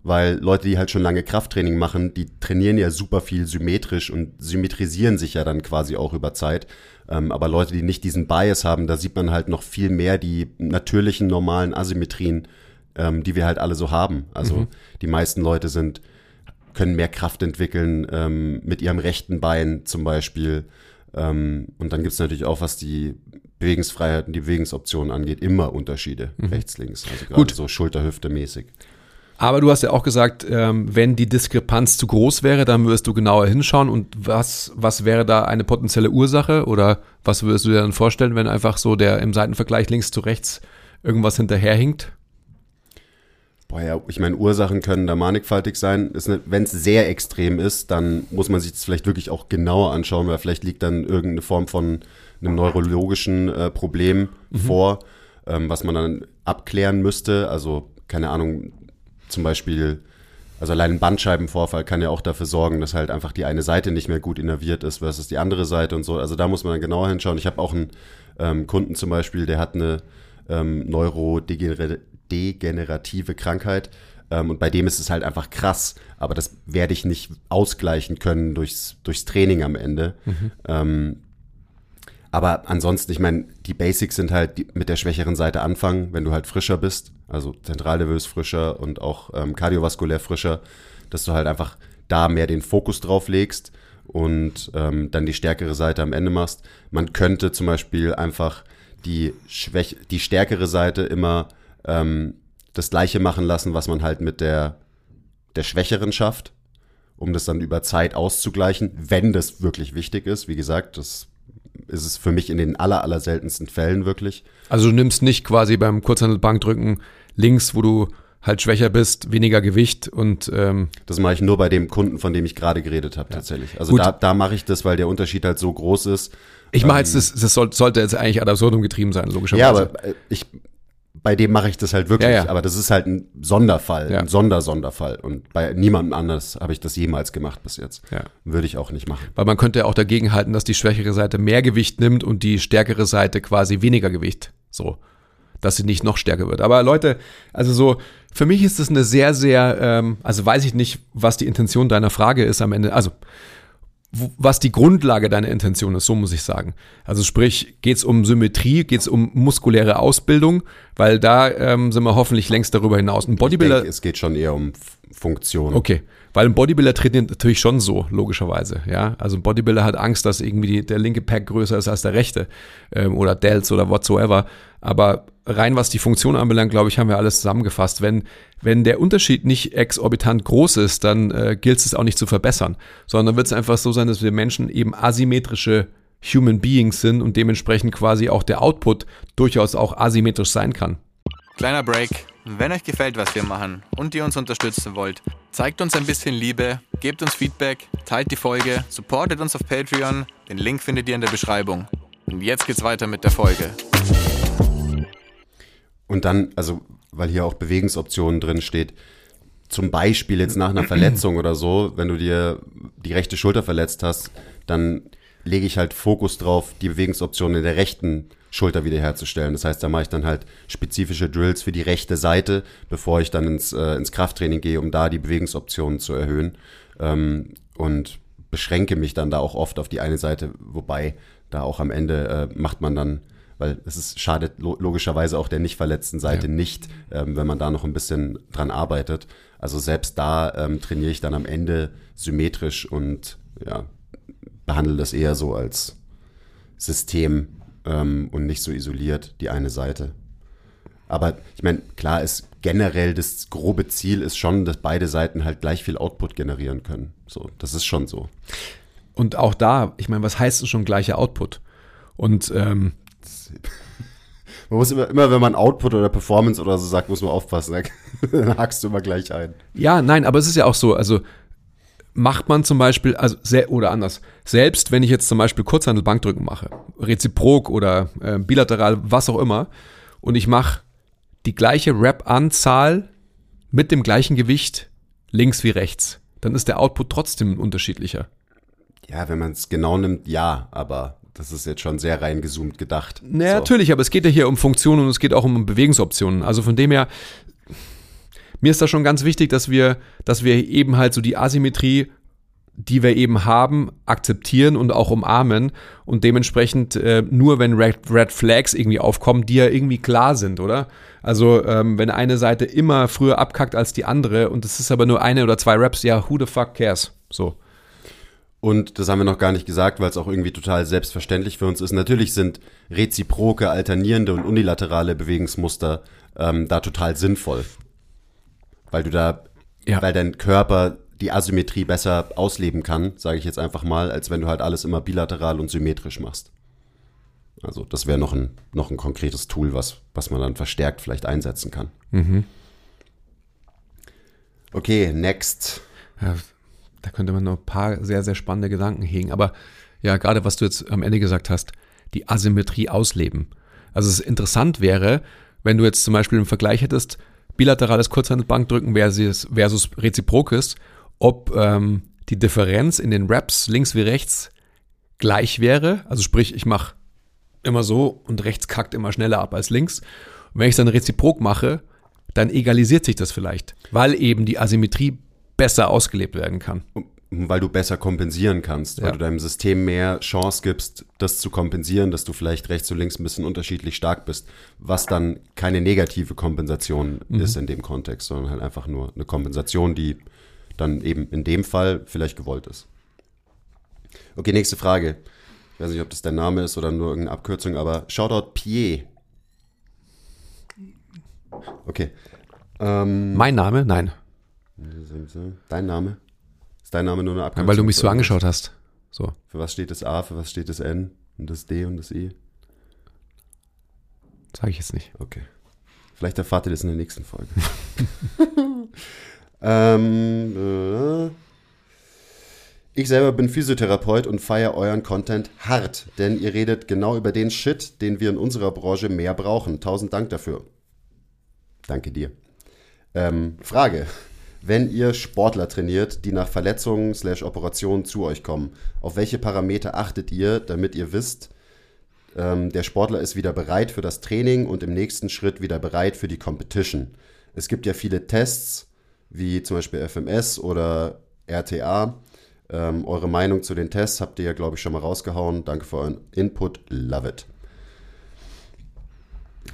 weil Leute, die halt schon lange Krafttraining machen, die trainieren ja super viel symmetrisch und symmetrisieren sich ja dann quasi auch über Zeit. Ähm, aber Leute, die nicht diesen Bias haben, da sieht man halt noch viel mehr die natürlichen, normalen Asymmetrien, ähm, die wir halt alle so haben. Also mhm. die meisten Leute sind, können mehr Kraft entwickeln ähm, mit ihrem rechten Bein zum Beispiel. Ähm, und dann gibt es natürlich auch, was die Bewegungsfreiheit und die Bewegungsoptionen angeht, immer Unterschiede, mhm. rechts, links. Also gerade so Schulter-Hüfte mäßig. Aber du hast ja auch gesagt, ähm, wenn die Diskrepanz zu groß wäre, dann würdest du genauer hinschauen. Und was, was wäre da eine potenzielle Ursache? Oder was würdest du dir dann vorstellen, wenn einfach so der im Seitenvergleich links zu rechts irgendwas hinterherhinkt? Boah, ja, ich meine, Ursachen können da mannigfaltig sein. Wenn es sehr extrem ist, dann muss man sich das vielleicht wirklich auch genauer anschauen, weil vielleicht liegt dann irgendeine Form von einem neurologischen äh, Problem mhm. vor, ähm, was man dann abklären müsste. Also, keine Ahnung, zum Beispiel Also allein ein Bandscheibenvorfall kann ja auch dafür sorgen, dass halt einfach die eine Seite nicht mehr gut innerviert ist versus die andere Seite und so. Also da muss man dann genauer hinschauen. Ich habe auch einen ähm, Kunden zum Beispiel, der hat eine ähm, neurodegenerative Krankheit. Ähm, und bei dem ist es halt einfach krass. Aber das werde ich nicht ausgleichen können durchs, durchs Training am Ende. Mhm. Ähm, aber ansonsten, ich meine, die Basics sind halt die, mit der schwächeren Seite anfangen, wenn du halt frischer bist, also zentralnervös frischer und auch ähm, kardiovaskulär frischer, dass du halt einfach da mehr den Fokus drauf legst und ähm, dann die stärkere Seite am Ende machst. Man könnte zum Beispiel einfach die, Schwäch die stärkere Seite immer ähm, das gleiche machen lassen, was man halt mit der, der schwächeren schafft, um das dann über Zeit auszugleichen, wenn das wirklich wichtig ist. Wie gesagt, das ist es für mich in den aller, aller seltensten Fällen wirklich. Also du nimmst nicht quasi beim Kurzhandelbankdrücken links, wo du halt schwächer bist, weniger Gewicht und ähm das mache ich nur bei dem Kunden, von dem ich gerade geredet habe, ja. tatsächlich. Also Gut. da, da mache ich das, weil der Unterschied halt so groß ist. Ich mache jetzt, ähm, das, das sollte jetzt eigentlich ad absurdum getrieben sein, logischerweise. Ja, aber äh, ich bei dem mache ich das halt wirklich, ja, ja. aber das ist halt ein Sonderfall, ja. ein Sondersonderfall. Und bei niemandem anders habe ich das jemals gemacht bis jetzt. Ja. Würde ich auch nicht machen. Weil man könnte ja auch dagegen halten, dass die schwächere Seite mehr Gewicht nimmt und die stärkere Seite quasi weniger Gewicht. So. Dass sie nicht noch stärker wird. Aber Leute, also so, für mich ist das eine sehr, sehr, ähm, also weiß ich nicht, was die Intention deiner Frage ist am Ende. Also was die Grundlage deiner Intention ist, so muss ich sagen. Also sprich, geht es um Symmetrie, geht es um muskuläre Ausbildung, weil da ähm, sind wir hoffentlich längst darüber hinaus. Ein Bodybuilder. Ich denke, es geht schon eher um Funktion. Okay, weil ein Bodybuilder trainiert natürlich schon so, logischerweise. Ja, also ein Bodybuilder hat Angst, dass irgendwie der linke Pack größer ist als der rechte ähm, oder Delts oder whatsoever. Aber rein was die Funktion anbelangt, glaube ich, haben wir alles zusammengefasst. Wenn, wenn der Unterschied nicht exorbitant groß ist, dann äh, gilt es auch nicht zu verbessern, sondern wird es einfach so sein, dass wir Menschen eben asymmetrische Human Beings sind und dementsprechend quasi auch der Output durchaus auch asymmetrisch sein kann. Kleiner Break. Wenn euch gefällt, was wir machen und ihr uns unterstützen wollt, zeigt uns ein bisschen Liebe, gebt uns Feedback, teilt die Folge, supportet uns auf Patreon. Den Link findet ihr in der Beschreibung. Und jetzt geht's weiter mit der Folge. Und dann, also, weil hier auch Bewegungsoptionen drin steht, zum Beispiel jetzt nach einer Verletzung oder so, wenn du dir die rechte Schulter verletzt hast, dann lege ich halt Fokus drauf, die Bewegungsoptionen in der rechten Schulter wiederherzustellen. Das heißt, da mache ich dann halt spezifische Drills für die rechte Seite, bevor ich dann ins, äh, ins Krafttraining gehe, um da die Bewegungsoptionen zu erhöhen. Ähm, und beschränke mich dann da auch oft auf die eine Seite, wobei da auch am Ende äh, macht man dann weil es ist, schadet logischerweise auch der nicht verletzten Seite ja. nicht, ähm, wenn man da noch ein bisschen dran arbeitet. Also selbst da ähm, trainiere ich dann am Ende symmetrisch und ja, behandle das eher so als System ähm, und nicht so isoliert die eine Seite. Aber ich meine, klar ist generell das grobe Ziel ist schon, dass beide Seiten halt gleich viel Output generieren können. So, das ist schon so. Und auch da, ich meine, was heißt es schon gleicher Output? Und ähm, man muss immer, immer, wenn man Output oder Performance oder so sagt, muss man aufpassen. Dann hakst du immer gleich ein. Ja, nein, aber es ist ja auch so, also macht man zum Beispiel, also sehr, oder anders, selbst wenn ich jetzt zum Beispiel Kurzhandel Bankdrücken mache, reziprok oder äh, bilateral, was auch immer, und ich mache die gleiche Rep-Anzahl mit dem gleichen Gewicht links wie rechts, dann ist der Output trotzdem unterschiedlicher. Ja, wenn man es genau nimmt, ja, aber das ist jetzt schon sehr reingezoomt gedacht. Naja, so. natürlich, aber es geht ja hier um Funktionen und es geht auch um Bewegungsoptionen. Also von dem her, mir ist da schon ganz wichtig, dass wir, dass wir eben halt so die Asymmetrie, die wir eben haben, akzeptieren und auch umarmen und dementsprechend äh, nur wenn Red, Red Flags irgendwie aufkommen, die ja irgendwie klar sind, oder? Also ähm, wenn eine Seite immer früher abkackt als die andere und es ist aber nur eine oder zwei Raps, ja, who the fuck cares? So. Und das haben wir noch gar nicht gesagt, weil es auch irgendwie total selbstverständlich für uns ist. Natürlich sind reziproke, alternierende und unilaterale Bewegungsmuster ähm, da total sinnvoll. Weil du da, ja. weil dein Körper die Asymmetrie besser ausleben kann, sage ich jetzt einfach mal, als wenn du halt alles immer bilateral und symmetrisch machst. Also das wäre noch ein, noch ein konkretes Tool, was, was man dann verstärkt vielleicht einsetzen kann. Mhm. Okay, next. Ja, da könnte man noch ein paar sehr, sehr spannende Gedanken hegen. Aber ja, gerade was du jetzt am Ende gesagt hast, die Asymmetrie ausleben. Also es interessant wäre, wenn du jetzt zum Beispiel einen Vergleich hättest, bilaterales Kurzhandelbankdrücken versus, versus reziprokes, ob ähm, die Differenz in den Raps links wie rechts gleich wäre. Also sprich, ich mache immer so und rechts kackt immer schneller ab als links. Und wenn ich es dann reziprok mache, dann egalisiert sich das vielleicht, weil eben die Asymmetrie besser ausgelebt werden kann. Weil du besser kompensieren kannst, weil Ja. du deinem System mehr Chance gibst, das zu kompensieren, dass du vielleicht rechts und links ein bisschen unterschiedlich stark bist, was dann keine negative Kompensation ist in dem Kontext, sondern halt einfach nur eine Kompensation, die dann eben in dem Fall vielleicht gewollt ist. Okay, nächste Frage. Ich weiß nicht, ob das dein Name ist oder nur irgendeine Abkürzung, aber Shoutout Pierre. Okay. Ähm, Mein Name? Nein, dein Name? Ist dein Name nur eine Abkürzung? weil du mich so angeschaut hast. So. Für was steht das A, für was steht das N und das D und das I? Sage ich jetzt nicht. Okay. Vielleicht erfahrt ihr das in der nächsten Folge. ähm, äh, ich selber bin Physiotherapeut und feiere euren Content hart, denn ihr redet genau über den Shit, den wir in unserer Branche mehr brauchen. Tausend Dank dafür. Danke dir. Ähm, Frage. Wenn ihr Sportler trainiert, die nach Verletzungen slash Operationen zu euch kommen, auf welche Parameter achtet ihr, damit ihr wisst, ähm, der Sportler ist wieder bereit für das Training und im nächsten Schritt wieder bereit für die Competition. Es gibt ja viele Tests, wie zum Beispiel FMS oder RTA. Ähm, eure Meinung zu den Tests habt ihr ja, glaube ich, schon mal rausgehauen. Danke für euren Input. Love it.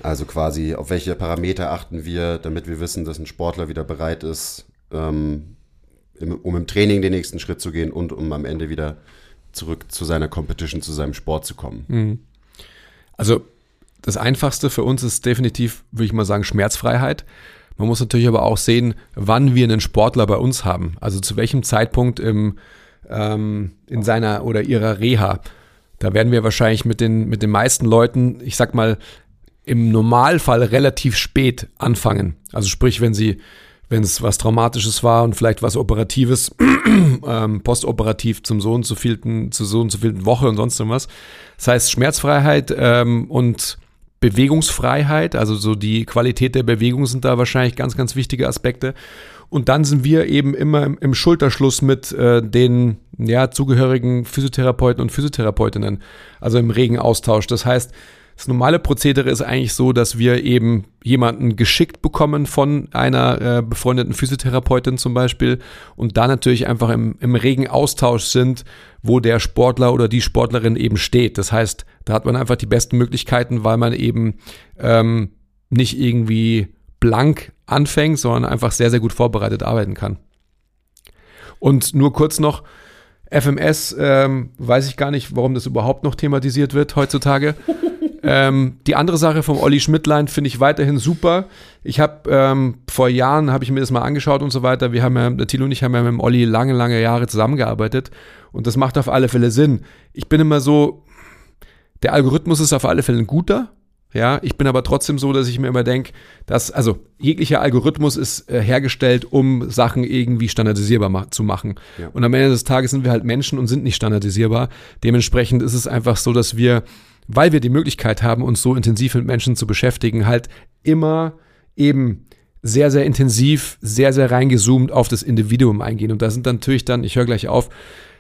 Also quasi, auf welche Parameter achten wir, damit wir wissen, dass ein Sportler wieder bereit ist, ähm, im, um im Training den nächsten Schritt zu gehen und um am Ende wieder zurück zu seiner Competition, zu seinem Sport zu kommen. Also das Einfachste für uns ist definitiv, würde ich mal sagen, Schmerzfreiheit. Man muss natürlich aber auch sehen, wann wir einen Sportler bei uns haben. Also zu welchem Zeitpunkt im, ähm, in seiner oder ihrer Reha. Da werden wir wahrscheinlich mit den, mit den meisten Leuten, ich sag mal, im Normalfall relativ spät anfangen. Also sprich, wenn sie, wenn es was Traumatisches war und vielleicht was Operatives, ähm, postoperativ zum so und so vielten, zu so und so vielten Woche und sonst irgendwas. Das heißt Schmerzfreiheit ähm, und Bewegungsfreiheit, also so die Qualität der Bewegung sind da wahrscheinlich ganz, ganz wichtige Aspekte. Und dann sind wir eben immer im, Schulterschluss mit äh, den ja, zugehörigen Physiotherapeuten und Physiotherapeutinnen, also im regen Austausch. Das heißt, das normale Prozedere ist eigentlich so, dass wir eben jemanden geschickt bekommen von einer äh, befreundeten Physiotherapeutin zum Beispiel und da natürlich einfach im, im regen Austausch sind, wo der Sportler oder die Sportlerin eben steht. Das heißt, da hat man einfach die besten Möglichkeiten, weil man eben ähm, nicht irgendwie blank anfängt, sondern einfach sehr, sehr gut vorbereitet arbeiten kann. Und nur kurz noch, FMS, ähm, weiß ich gar nicht, warum das überhaupt noch thematisiert wird heutzutage. ähm, die andere Sache vom Olli Schmidtlein finde ich weiterhin super. Ich habe ähm, vor Jahren, habe ich mir das mal angeschaut und so weiter. Wir haben ja, der Thilo und ich haben ja mit dem Olli lange, lange Jahre zusammengearbeitet und das macht auf alle Fälle Sinn. Ich bin immer so, der Algorithmus ist auf alle Fälle ein guter. Ja, ich bin aber trotzdem so, dass ich mir immer denke, dass, also jeglicher Algorithmus ist äh, hergestellt, um Sachen irgendwie standardisierbar ma zu machen. Ja. Und am Ende des Tages sind wir halt Menschen und sind nicht standardisierbar. Dementsprechend ist es einfach so, dass wir, weil wir die Möglichkeit haben, uns so intensiv mit Menschen zu beschäftigen, halt immer eben sehr, sehr intensiv, sehr, sehr reingezoomt auf das Individuum eingehen. Und da sind dann natürlich dann, ich höre gleich auf,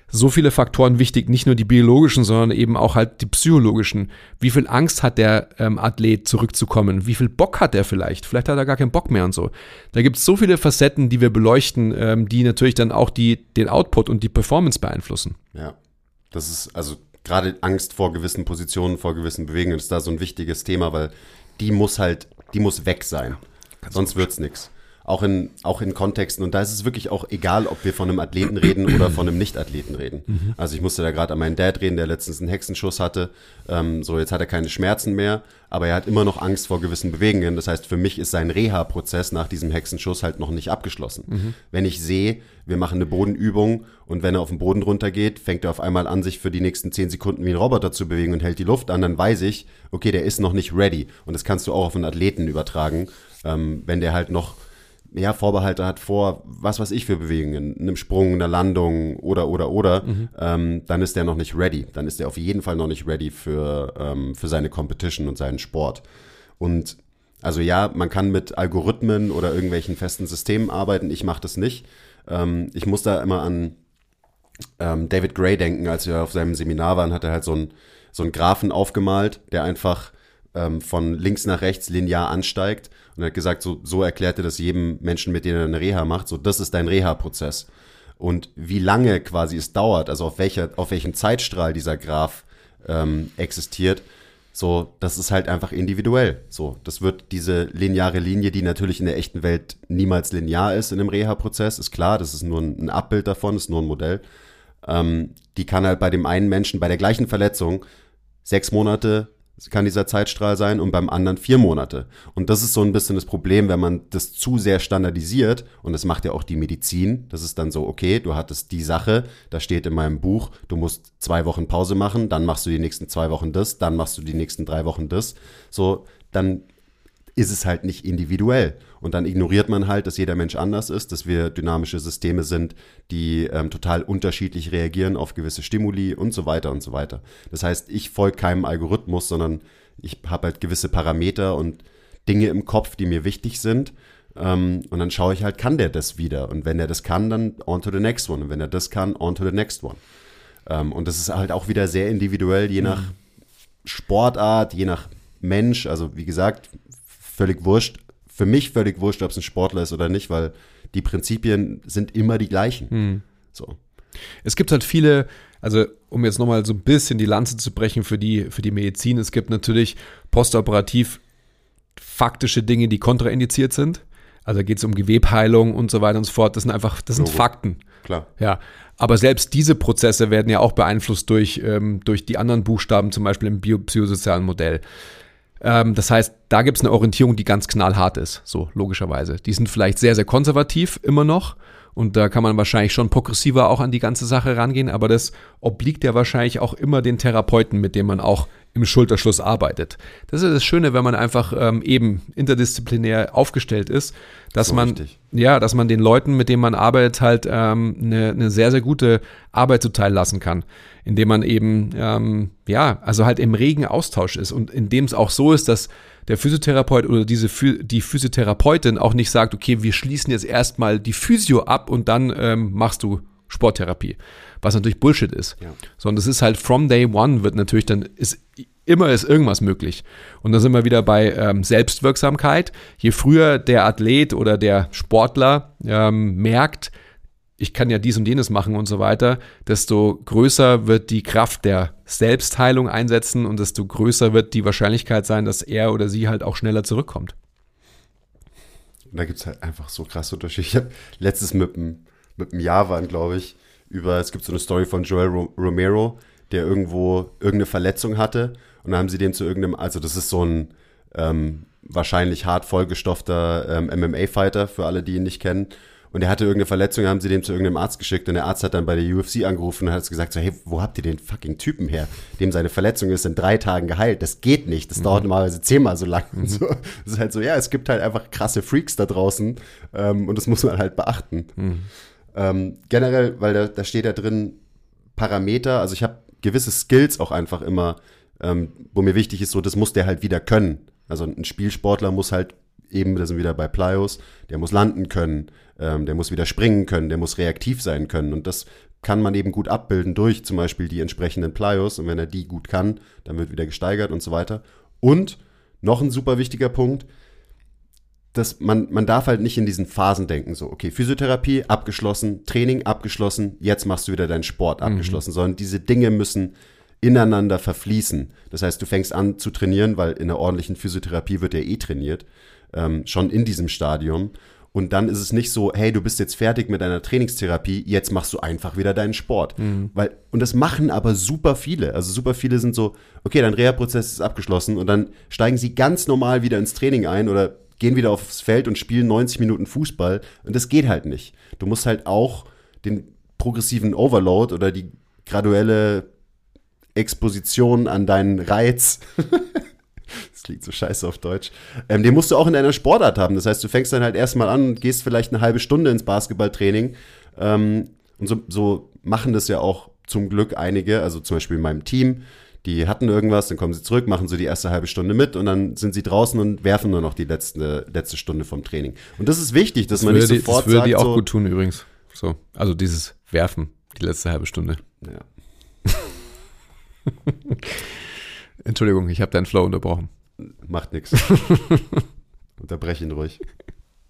so viele Faktoren wichtig, nicht nur die biologischen, sondern eben auch halt die psychologischen. Wie viel Angst hat der ähm, Athlet zurückzukommen? Wie viel Bock hat er vielleicht? Vielleicht hat er gar keinen Bock mehr und so. Da gibt es so viele Facetten, die wir beleuchten, ähm, die natürlich dann auch die, den Output und die Performance beeinflussen. Ja. Das ist also gerade Angst vor gewissen Positionen, vor gewissen Bewegungen ist da so ein wichtiges Thema, weil die muss halt, die muss weg sein. Sonst wird's nix. Auch in, auch in Kontexten. Und da ist es wirklich auch egal, ob wir von einem Athleten reden oder von einem Nicht-Athleten reden. Also ich musste da gerade an meinen Dad reden, der letztens einen Hexenschuss hatte. Ähm, so, jetzt hat er keine Schmerzen mehr, aber er hat immer noch Angst vor gewissen Bewegungen. Das heißt, für mich ist sein Reha-Prozess nach diesem Hexenschuss halt noch nicht abgeschlossen. Wenn ich sehe, wir machen eine Bodenübung und wenn er auf den Boden runtergeht, fängt er auf einmal an, sich für die nächsten zehn Sekunden wie ein Roboter zu bewegen und hält die Luft an, dann weiß ich, okay, der ist noch nicht ready. Und das kannst du auch auf einen Athleten übertragen, ähm, wenn der halt noch ja, Vorbehalte hat vor, was weiß ich für Bewegungen, einem Sprung, einer Landung oder, oder, oder, ähm, dann ist der noch nicht ready. Dann ist der auf jeden Fall noch nicht ready für, ähm, für seine Competition und seinen Sport. Und Also ja, man kann mit Algorithmen oder irgendwelchen festen Systemen arbeiten. Ich mache das nicht. Ähm, ich muss da immer an ähm, David Gray denken, als wir auf seinem Seminar waren, hat er halt so einen so einen Graphen aufgemalt, der einfach ähm, von links nach rechts linear ansteigt und er hat gesagt, so, so erklärt er das jedem Menschen, mit dem er eine Reha macht, so das ist dein Reha-Prozess. Und wie lange quasi es dauert, also auf welcher, auf welchem Zeitstrahl dieser Graph ähm, existiert, so, das ist halt einfach individuell. So, das wird diese lineare Linie, die natürlich in der echten Welt niemals linear ist in einem Reha-Prozess, ist klar, das ist nur ein, Abbild davon, ist nur ein Modell. Ähm, die kann halt bei dem einen Menschen bei der gleichen Verletzung sechs Monate kann dieser Zeitstrahl sein und beim anderen vier Monate. Und das ist so ein bisschen das Problem, wenn man das zu sehr standardisiert und das macht ja auch die Medizin. Das ist dann so, okay, du hattest die Sache, da steht in meinem Buch, du musst zwei Wochen Pause machen, dann machst du die nächsten zwei Wochen das, dann machst du die nächsten drei Wochen das. So, dann ist es halt nicht individuell. Und dann ignoriert man halt, dass jeder Mensch anders ist, dass wir dynamische Systeme sind, die ähm, total unterschiedlich reagieren auf gewisse Stimuli und so weiter und so weiter. Das heißt, ich folge keinem Algorithmus, sondern ich habe halt gewisse Parameter und Dinge im Kopf, die mir wichtig sind. Ähm, und dann schaue ich halt, kann der das wieder? Und wenn er das kann, dann on to the next one. Und wenn er das kann, on to the next one. Ähm, und das ist halt auch wieder sehr individuell, je nach mhm. Sportart, je nach Mensch. Also wie gesagt, völlig wurscht. Für mich völlig wurscht, ob es ein Sportler ist oder nicht, weil die Prinzipien sind immer die gleichen. Hm. So. Es gibt halt viele, also um jetzt nochmal so ein bisschen die Lanze zu brechen für die, für die Medizin, es gibt natürlich postoperativ faktische Dinge, die kontraindiziert sind. Also geht es um Gewebheilung und so weiter und so fort. Das sind einfach, das sind Logo. Fakten. Klar. Ja. Aber selbst diese Prozesse werden ja auch beeinflusst durch, ähm, durch die anderen Buchstaben, zum Beispiel im biopsychosozialen Modell. Ähm, das heißt, da gibt es eine Orientierung, die ganz knallhart ist, so logischerweise. Die sind vielleicht sehr, sehr konservativ immer noch und da kann man wahrscheinlich schon progressiver auch an die ganze Sache rangehen, aber das obliegt ja wahrscheinlich auch immer den Therapeuten, mit dem man auch im Schulterschluss arbeitet. Das ist das Schöne, wenn man einfach ähm, eben interdisziplinär aufgestellt ist, dass so man richtig. ja, dass man den Leuten, mit denen man arbeitet, halt ähm, eine, eine sehr sehr gute Arbeit zuteil lassen kann, indem man eben ähm, ja, also halt im regen Austausch ist und indem es auch so ist, dass der Physiotherapeut oder diese die Physiotherapeutin auch nicht sagt, okay, wir schließen jetzt erstmal die Physio ab und dann ähm, machst du Sporttherapie, was natürlich Bullshit ist. Ja. Sondern es ist halt from day one wird natürlich dann ist immer ist irgendwas möglich. Und da sind wir wieder bei ähm, Selbstwirksamkeit. Je früher der Athlet oder der Sportler ähm, merkt, ich kann ja dies und jenes machen und so weiter, desto größer wird die Kraft der Selbstheilung einsetzen und desto größer wird die Wahrscheinlichkeit sein, dass er oder sie halt auch schneller zurückkommt. Und da gibt es halt einfach so krasse Unterschiede. Ich habe letztes mit dem, mit dem Javan, glaube ich, über, es gibt so eine Story von Joel Romero, der irgendwo irgendeine Verletzung hatte und dann haben sie dem zu irgendeinem, also das ist so ein ähm, wahrscheinlich hart vollgestoffter ähm, MMA-Fighter, für alle, die ihn nicht kennen. Und er hatte irgendeine Verletzung, haben sie dem zu irgendeinem Arzt geschickt und der Arzt hat dann bei der UFC angerufen und hat gesagt so, hey, wo habt ihr den fucking Typen her? Dem seine Verletzung ist in drei Tagen geheilt. Das geht nicht. Das mhm. dauert normalerweise zehnmal so lang. Mhm. So, das ist halt so, ja, es gibt halt einfach krasse Freaks da draußen ähm, und das muss man halt beachten. Mhm. Ähm, generell, weil da, da steht da drin Parameter, also ich habe gewisse Skills auch einfach immer, ähm, wo mir wichtig ist, so, das muss der halt wieder können. Also ein Spielsportler muss halt eben, da sind wir wieder bei Plyos, der muss landen können, ähm, der muss wieder springen können, der muss reaktiv sein können. Und das kann man eben gut abbilden durch zum Beispiel die entsprechenden Plyos. Und wenn er die gut kann, dann wird wieder gesteigert und so weiter. Und noch ein super wichtiger Punkt, dass man, man darf halt nicht in diesen Phasen denken, so, okay, Physiotherapie abgeschlossen, Training abgeschlossen, jetzt machst du wieder deinen Sport mhm. abgeschlossen, mhm. sondern diese Dinge müssen ineinander verfließen. Das heißt, du fängst an zu trainieren, weil in einer ordentlichen Physiotherapie wird ja eh trainiert, ähm, schon in diesem Stadium. Und dann ist es nicht so, hey, du bist jetzt fertig mit deiner Trainingstherapie, jetzt machst du einfach wieder deinen Sport. Mhm. Weil, und das machen aber super viele. Also super viele sind so, okay, dein Reha-Prozess ist abgeschlossen und dann steigen sie ganz normal wieder ins Training ein oder gehen wieder aufs Feld und spielen 90 Minuten Fußball. Und das geht halt nicht. Du musst halt auch den progressiven Overload oder die graduelle Exposition an deinen Reiz klingt so scheiße auf Deutsch. Ähm, den musst du auch in deiner Sportart haben. Das heißt, du fängst dann halt erstmal an und gehst vielleicht eine halbe Stunde ins Basketballtraining. Ähm, und so, so machen das ja auch zum Glück einige, also zum Beispiel in meinem Team, Die hatten irgendwas, dann kommen sie zurück, machen so die erste halbe Stunde mit und dann sind sie draußen und werfen nur noch die letzte, letzte Stunde vom Training. Und das ist wichtig, dass Das man nicht sofort das würde sagt, die auch so, gut tun übrigens. So, also dieses Werfen, die letzte halbe Stunde. Ja, Entschuldigung, ich habe deinen Flow unterbrochen. Macht nichts. Unterbrech ihn ruhig.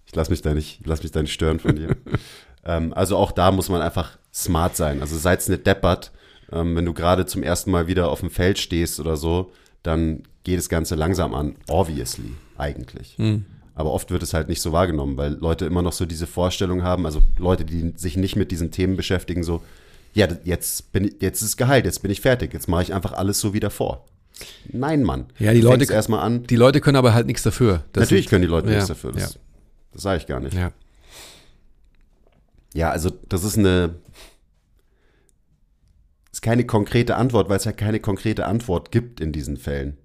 Ich lass mich da nicht, lass mich da nicht stören von dir. ähm, also auch da muss man einfach smart sein. Also seid's nicht deppert. Ähm, wenn du gerade zum ersten Mal wieder auf dem Feld stehst oder so, dann geht das Ganze langsam an. Obviously, eigentlich. Aber oft wird es halt nicht so wahrgenommen, weil Leute immer noch so diese Vorstellung haben, also Leute, die sich nicht mit diesen Themen beschäftigen, so, ja, jetzt bin ich, jetzt ist es geheilt, jetzt bin ich fertig, jetzt mache ich einfach alles so wie davor. Nein, Mann. Ja, die Leute- erstmal an. Die Leute können aber halt nichts dafür. Das Natürlich sind- können die Leute ja, nichts dafür. Das, Ja, das sage ich gar nicht. ja. Ja, also das ist eine ist keine konkrete Antwort, weil es ja keine konkrete Antwort gibt in diesen Fällen.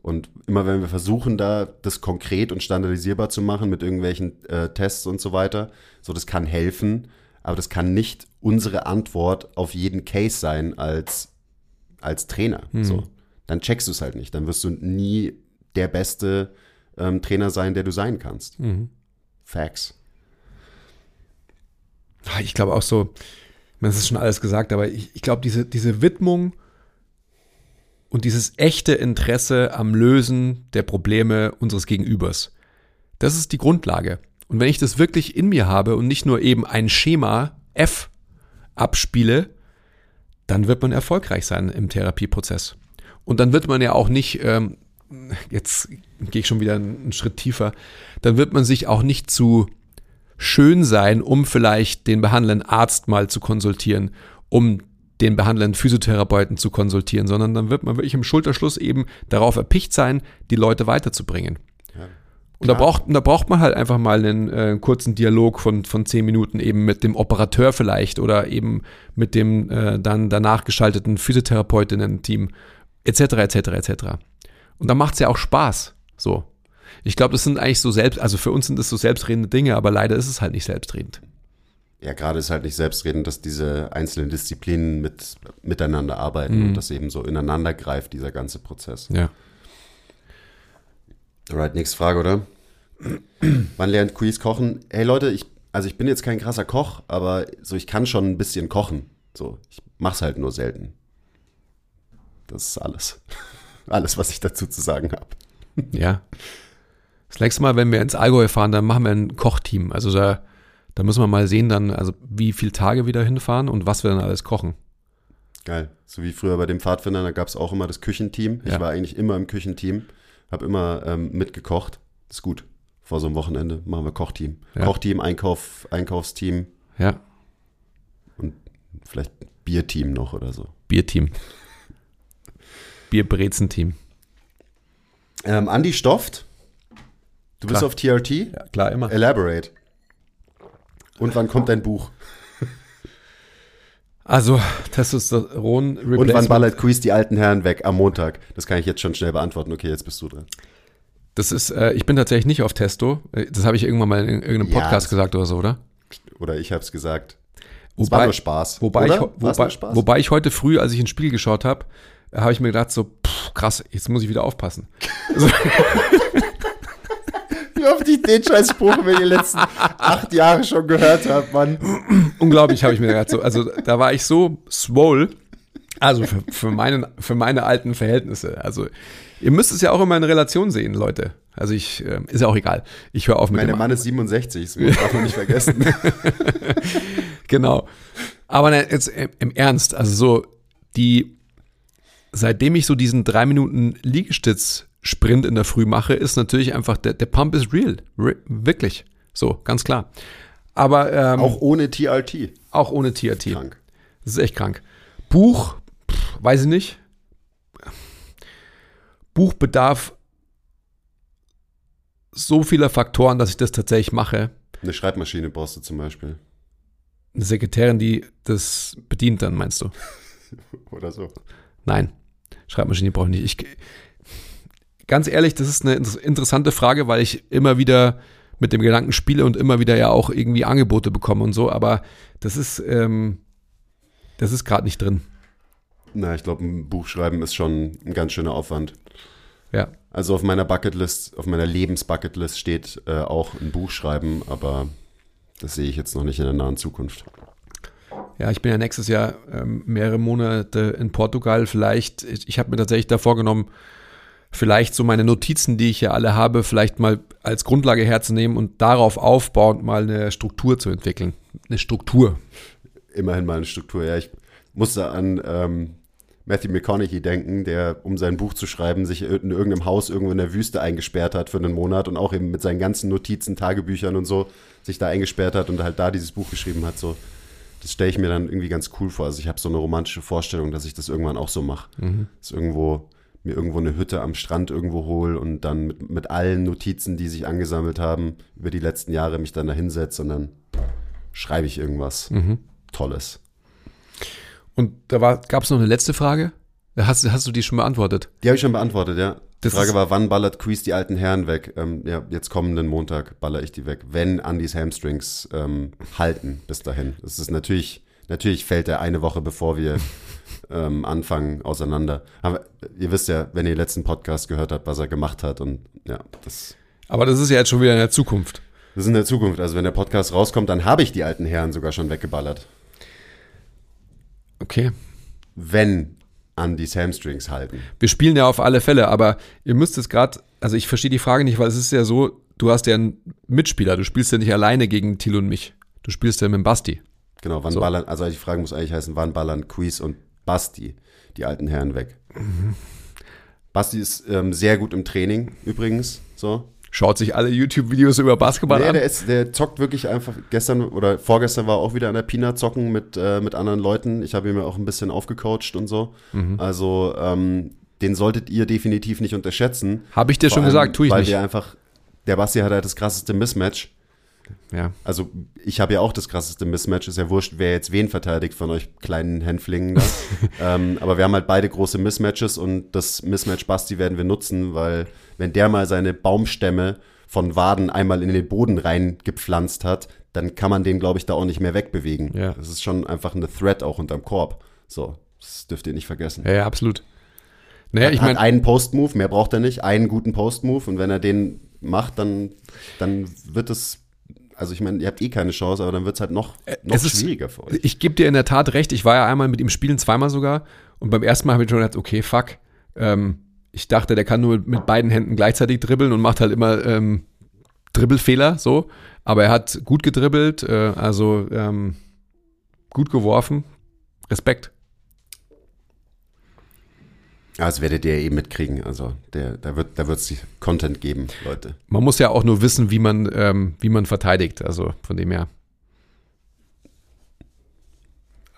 Und immer wenn wir versuchen, da das konkret und standardisierbar zu machen mit irgendwelchen äh, Tests und so weiter, so das kann helfen, aber das kann nicht unsere Antwort auf jeden Case sein als, als Trainer. So. Dann checkst du es halt nicht. Dann wirst du nie der beste ähm, Trainer sein, der du sein kannst. Facts. Ah, Ich glaube auch so, das ist schon alles gesagt, aber ich, ich glaube, diese, diese Widmung und dieses echte Interesse am Lösen der Probleme unseres Gegenübers, das ist die Grundlage. Und wenn ich das wirklich in mir habe und nicht nur eben ein Schema F abspiele, dann wird man erfolgreich sein im Therapieprozess. Und dann wird man ja auch nicht, ähm, jetzt gehe ich schon wieder einen Schritt tiefer, dann wird man sich auch nicht zu schön sein, um vielleicht den behandelnden Arzt mal zu konsultieren, um den behandelnden Physiotherapeuten zu konsultieren, sondern dann wird man wirklich im Schulterschluss eben darauf erpicht sein, die Leute weiterzubringen. Und da braucht, da braucht man halt einfach mal einen äh, kurzen Dialog von, von zehn Minuten eben mit dem Operateur vielleicht oder eben mit dem äh, dann danach geschalteten Physiotherapeutinnen-Team etc. etc. etc. Und da macht es ja auch Spaß. So. Ich glaube, das sind eigentlich so selbst, also für uns sind das so selbstredende Dinge, aber leider ist es halt nicht selbstredend. Ja, gerade ist halt nicht selbstredend, dass diese einzelnen Disziplinen mit, miteinander arbeiten und das eben so ineinander greift, dieser ganze Prozess. Ja. Alright, nächste Frage, oder? Wann lernt Quiz kochen? Hey Leute, ich, also ich bin jetzt kein krasser Koch, aber so ich kann schon ein bisschen kochen. So, ich mach's halt nur selten. Das ist alles. Alles, was ich dazu zu sagen habe. Ja. Das nächste Mal, wenn wir ins Allgäu fahren, dann machen wir ein Kochteam. Also da, da müssen wir mal sehen, dann, also wie viele Tage wir da hinfahren und was wir dann alles kochen. Geil. So wie früher bei dem Pfadfinder, da gab es auch immer das Küchenteam. Ich Ja. war eigentlich immer im Küchenteam, habe immer ähm, mitgekocht. Das ist gut. Vor so einem Wochenende machen wir Kochteam. Ja. Kochteam, Einkauf, Einkaufsteam Ja. und vielleicht Bierteam noch oder so. Bierteam. Bierbrezen-Team. Ähm, Andi Stofft, du bist Klar. auf TRT? Ja, klar, immer. Elaborate. Und wann kommt dein Buch? Also, Testosteron Und wann Replacement. ballert Quiz die alten Herren weg? Am Montag. Das kann ich jetzt schon schnell beantworten. Okay, jetzt bist du dran. Das ist, äh, ich bin tatsächlich nicht auf Testo. Äh, Das habe ich irgendwann mal in irgendeinem Ja, Podcast das- gesagt oder so, oder? Oder ich habe es gesagt. Es Wobei- war nur Spaß. Wobei oder? ich, wobei, Spaß? wobei ich heute früh, als ich ins Spiel geschaut habe, habe ich mir gedacht, so, pff, krass, jetzt muss ich wieder aufpassen. Wie oft ich den scheiß Spruch über die letzten acht Jahre schon gehört habe, Mann. Unglaublich, habe ich mir gedacht. So, also da war ich so swole. Also für, für, meine, für meine alten Verhältnisse. Also ihr müsst es ja auch immer in Relation sehen, Leute. Also ich, ähm, ist ja auch egal. Ich höre auf mit Mein dem Mann ist 67, das darf man nicht vergessen. Genau. Aber jetzt im Ernst, also so die, seitdem ich so diesen drei Minuten Liegestütz-Sprint in der Früh mache, ist natürlich einfach, der, der Pump ist real. Re wirklich. So, ganz klar. Aber ähm, Auch ohne TRT. auch ohne TRT. Krank. Das ist echt krank. Buch, pff, weiß ich nicht. Buch bedarf so vieler Faktoren, dass ich das tatsächlich mache. Eine Schreibmaschine brauchst du zum Beispiel. Eine Sekretärin, die das bedient, dann meinst du? Oder so. Nein, Schreibmaschine brauche ich nicht. Ich, ganz ehrlich, das ist eine inter- interessante Frage, weil ich immer wieder mit dem Gedanken spiele und immer wieder ja auch irgendwie Angebote bekomme und so, aber das ist, ähm, das ist gerade nicht drin. Na, ich glaube, ein Buch schreiben ist schon ein ganz schöner Aufwand. Ja. Also auf meiner Bucketlist, auf meiner Lebensbucketlist steht äh, auch ein Buch schreiben, aber das sehe ich jetzt noch nicht in der nahen Zukunft. Ja, ich bin ja nächstes Jahr ähm, mehrere Monate in Portugal. Vielleicht, ich, ich habe mir tatsächlich da vorgenommen, vielleicht so meine Notizen, die ich ja alle habe, vielleicht mal als Grundlage herzunehmen und darauf aufbauend mal eine Struktur zu entwickeln. Eine Struktur. Immerhin mal eine Struktur. Ja, ich musste an ähm, Matthew McConaughey denken, der, um sein Buch zu schreiben, sich in irgendeinem Haus irgendwo in der Wüste eingesperrt hat für einen Monat und auch eben mit seinen ganzen Notizen, Tagebüchern und so sich da eingesperrt hat und halt da dieses Buch geschrieben hat. So, das stelle ich mir dann irgendwie ganz cool vor. Also ich habe so eine romantische Vorstellung, dass ich das irgendwann auch so mache. Mhm. Dass irgendwo mir irgendwo eine Hütte am Strand irgendwo hole und dann mit, mit allen Notizen, die sich angesammelt haben, über die letzten Jahre mich dann da hinsetze und dann schreibe ich irgendwas mhm. Tolles. Und da gab es noch eine letzte Frage. Hast, hast du die schon beantwortet? Die habe ich schon beantwortet, ja. Die das Frage war, wann ballert Quiz die alten Herren weg? Ähm, ja, jetzt kommenden Montag baller ich die weg, wenn Andys Hamstrings ähm, halten bis dahin. Das ist natürlich, natürlich fällt er eine Woche bevor wir ähm, anfangen auseinander. Aber ihr wisst ja, wenn ihr den letzten Podcast gehört habt, was er gemacht hat und ja, das. Aber das ist ja jetzt schon wieder in der Zukunft. Das ist in der Zukunft. Also wenn der Podcast rauskommt, dann habe ich die alten Herren sogar schon weggeballert. Okay. Wenn an die Hamstrings halten. Wir spielen ja auf alle Fälle, aber ihr müsst es gerade, also ich verstehe die Frage nicht, weil es ist ja so, du hast ja einen Mitspieler, du spielst ja nicht alleine gegen Thilo und mich. Du spielst ja mit Basti. Genau, wann so. ballern, also die Frage muss eigentlich heißen, wann ballern Quiz und Basti die alten Herren weg? Mhm. Basti ist ähm, sehr gut im Training übrigens, so schaut sich alle YouTube-Videos über Basketball nee, an. Der, ist, der zockt wirklich einfach. Gestern oder vorgestern war auch wieder an der Pina zocken mit, äh, mit anderen Leuten. Ich habe ihn mir auch ein bisschen aufgecoacht und so. Mhm. Also, ähm, den solltet ihr definitiv nicht unterschätzen. Habe ich dir schon allem, gesagt, tue ich weil nicht. Weil der einfach, der Basti hat halt das krasseste Mismatch. Ja. Also ich habe ja auch das krasseste Mismatch. Ist ja wurscht, wer jetzt wen verteidigt von euch kleinen Hänflingen. ähm, aber wir haben halt beide große Mismatches und das Mismatch Basti werden wir nutzen, weil wenn der mal seine Baumstämme von Waden einmal in den Boden reingepflanzt hat, dann kann man den, glaube ich, da auch nicht mehr wegbewegen. Ja. Das ist schon einfach eine Threat auch unterm Korb. So, das dürft ihr nicht vergessen. Ja, ja absolut. Naja, ich meine, einen Post-Move, mehr braucht er nicht, einen guten Post-Move und wenn er den macht, dann, dann wird es also ich meine, ihr habt eh keine Chance, aber dann wird es halt noch, äh, noch schwieriger ist, für euch. Ich gebe dir in der Tat recht. Ich war ja einmal mit ihm spielen, zweimal sogar. Und beim ersten Mal habe ich schon gedacht, okay, fuck. Ähm, ich dachte, der kann nur mit beiden Händen gleichzeitig dribbeln und macht halt immer ähm, Dribbelfehler, so. Aber er hat gut gedribbelt, äh, also ähm, gut geworfen. Respekt. Ja, das werdet ihr eh mitkriegen. Also der, da wird da wird's Content geben, Leute. Man muss ja auch nur wissen, wie man, ähm, wie man verteidigt. Also von dem her.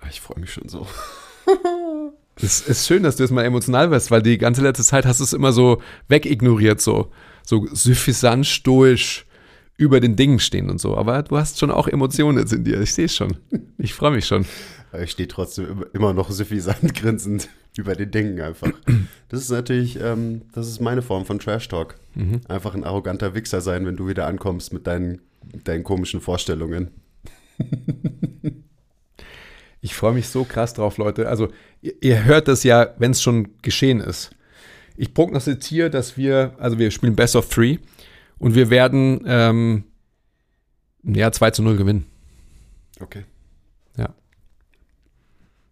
Ah, ich freue mich schon so. Es ist schön, dass du jetzt mal emotional wirst, weil die ganze letzte Zeit hast du es immer so wegignoriert, so, so suffisant stoisch über den Dingen stehen und so. Aber du hast schon auch Emotionen jetzt in dir. Ich sehe es schon. Ich freue mich schon. Ich stehe trotzdem immer noch suffisant grinsend über den Dingen einfach. Das ist natürlich, ähm, das ist meine Form von Trash Talk. Mhm. Einfach ein arroganter Wichser sein, wenn du wieder ankommst mit deinen, deinen komischen Vorstellungen. Ich freue mich so krass drauf, Leute. Also, ihr, ihr hört das ja, wenn es schon geschehen ist. Ich prognostiziere, dass wir, also wir spielen Best of Three und wir werden ähm, ja 2 zu 0 gewinnen. Okay.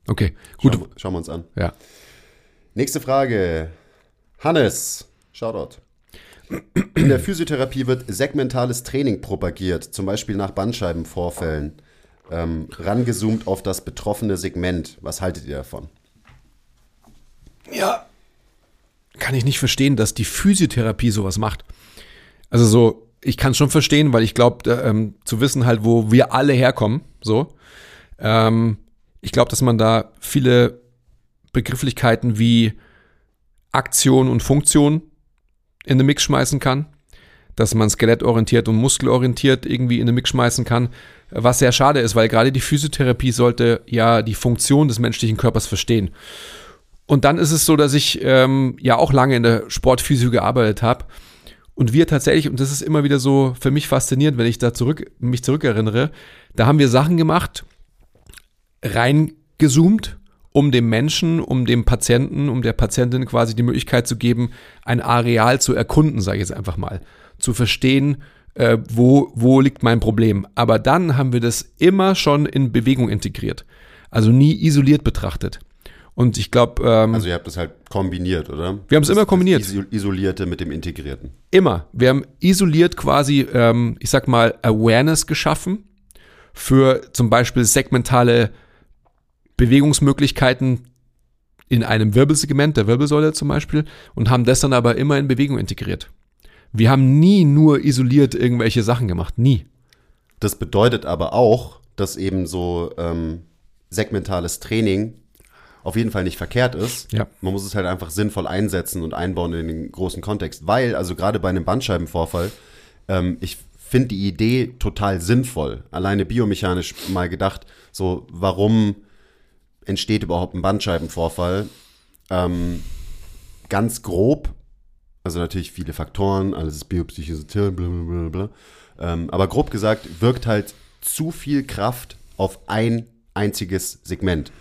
Okay, gut. Schauen, schauen wir uns an. Ja. Nächste Frage. Hannes, Shoutout. In der Physiotherapie wird segmentales Training propagiert, zum Beispiel nach Bandscheibenvorfällen ähm, rangezoomt auf das betroffene Segment. Was haltet ihr davon? Ja, kann ich nicht verstehen, dass die Physiotherapie sowas macht. Also so, ich kann es schon verstehen, weil ich glaube, ähm, zu wissen halt, wo wir alle herkommen, so. Ähm, ich glaube, dass man da viele Begrifflichkeiten wie Aktion und Funktion in den Mix schmeißen kann dass man skelettorientiert und muskelorientiert irgendwie in den Mix schmeißen kann, was sehr schade ist, weil gerade die Physiotherapie sollte ja die Funktion des menschlichen Körpers verstehen. Und dann ist es so, dass ich ähm, ja auch lange in der Sportphysio gearbeitet habe und wir tatsächlich, und das ist immer wieder so für mich faszinierend, wenn ich da zurück, mich zurückerinnere, da haben wir Sachen gemacht, reingezoomt um dem Menschen, um dem Patienten, um der Patientin quasi die Möglichkeit zu geben, ein Areal zu erkunden, sage ich jetzt einfach mal, zu verstehen, äh, wo, wo liegt mein Problem. Aber dann haben wir das immer schon in Bewegung integriert, also nie isoliert betrachtet. Und ich glaube. Ähm, also ihr habt das halt kombiniert, oder? Wir haben es immer kombiniert. Das Isolierte mit dem Integrierten. Immer. Wir haben isoliert quasi, ähm, ich sag mal, Awareness geschaffen für zum Beispiel segmentale Bewegungsmöglichkeiten in einem Wirbelsegment, der Wirbelsäule zum Beispiel, und haben das dann aber immer in Bewegung integriert. Wir haben nie nur isoliert irgendwelche Sachen gemacht. Nie. Das bedeutet aber auch, dass eben so ähm, segmentales Training auf jeden Fall nicht verkehrt ist. Ja. Man muss es halt einfach sinnvoll einsetzen und einbauen in den großen Kontext. Weil, also gerade bei einem Bandscheibenvorfall, ähm, ich finde die Idee total sinnvoll. Alleine biomechanisch mal gedacht, so warum entsteht überhaupt ein Bandscheibenvorfall? Ähm, ganz grob, also natürlich viele Faktoren, alles ist biopsychische, blablabla. Ähm, aber grob gesagt wirkt halt zu viel Kraft auf ein einziges Segment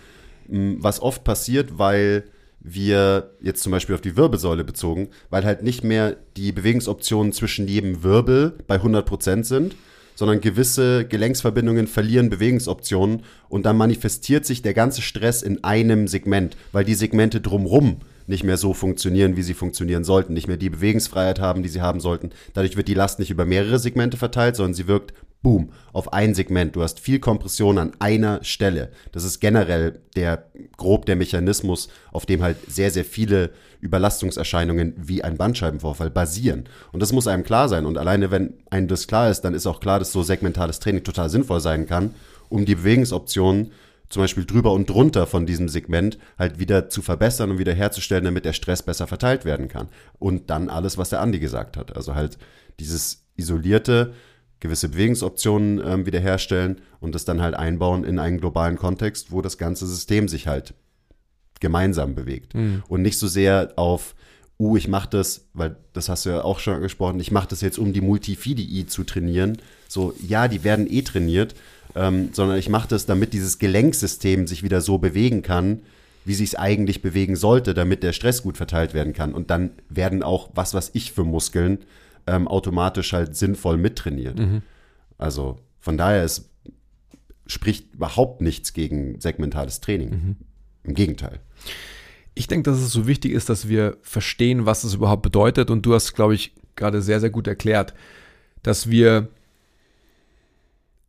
was oft passiert, weil wir jetzt zum Beispiel auf die Wirbelsäule bezogen, weil halt nicht mehr die Bewegungsoptionen zwischen jedem Wirbel bei 100% sind, sondern gewisse Gelenksverbindungen verlieren Bewegungsoptionen und dann manifestiert sich der ganze Stress in einem Segment, weil die Segmente drumrum nicht mehr so funktionieren, wie sie funktionieren sollten, nicht mehr die Bewegungsfreiheit haben, die sie haben sollten. Dadurch wird die Last nicht über mehrere Segmente verteilt, sondern sie wirkt boom, auf ein Segment. Du hast viel Kompression an einer Stelle. Das ist generell der grob der Mechanismus, auf dem halt sehr, sehr viele Überlastungserscheinungen wie ein Bandscheibenvorfall basieren. Und das muss einem klar sein. Und alleine, wenn einem das klar ist, dann ist auch klar, dass so segmentales Training total sinnvoll sein kann, um die Bewegungsoptionen zum Beispiel drüber und drunter von diesem Segment halt wieder zu verbessern und wieder herzustellen, damit der Stress besser verteilt werden kann. Und dann alles, was der Andi gesagt hat. Also halt dieses isolierte, gewisse Bewegungsoptionen ähm, wiederherstellen und das dann halt einbauen in einen globalen Kontext, wo das ganze System sich halt gemeinsam bewegt. Mhm. Und nicht so sehr auf, uh, ich mache das, weil das hast du ja auch schon angesprochen, ich mache das jetzt, um die Multifidi zu trainieren. So, ja, die werden eh trainiert, ähm, sondern ich mache das, damit dieses Gelenksystem sich wieder so bewegen kann, wie sich es eigentlich bewegen sollte, damit der Stress gut verteilt werden kann. Und dann werden auch, was was ich für Muskeln, ähm, automatisch halt sinnvoll mittrainiert. Mhm. Also von daher ist, spricht überhaupt nichts gegen segmentales Training. Mhm. Im Gegenteil. Ich denke, dass es so wichtig ist, dass wir verstehen, was es überhaupt bedeutet. Und du hast, glaube ich, gerade sehr, sehr gut erklärt, dass wir,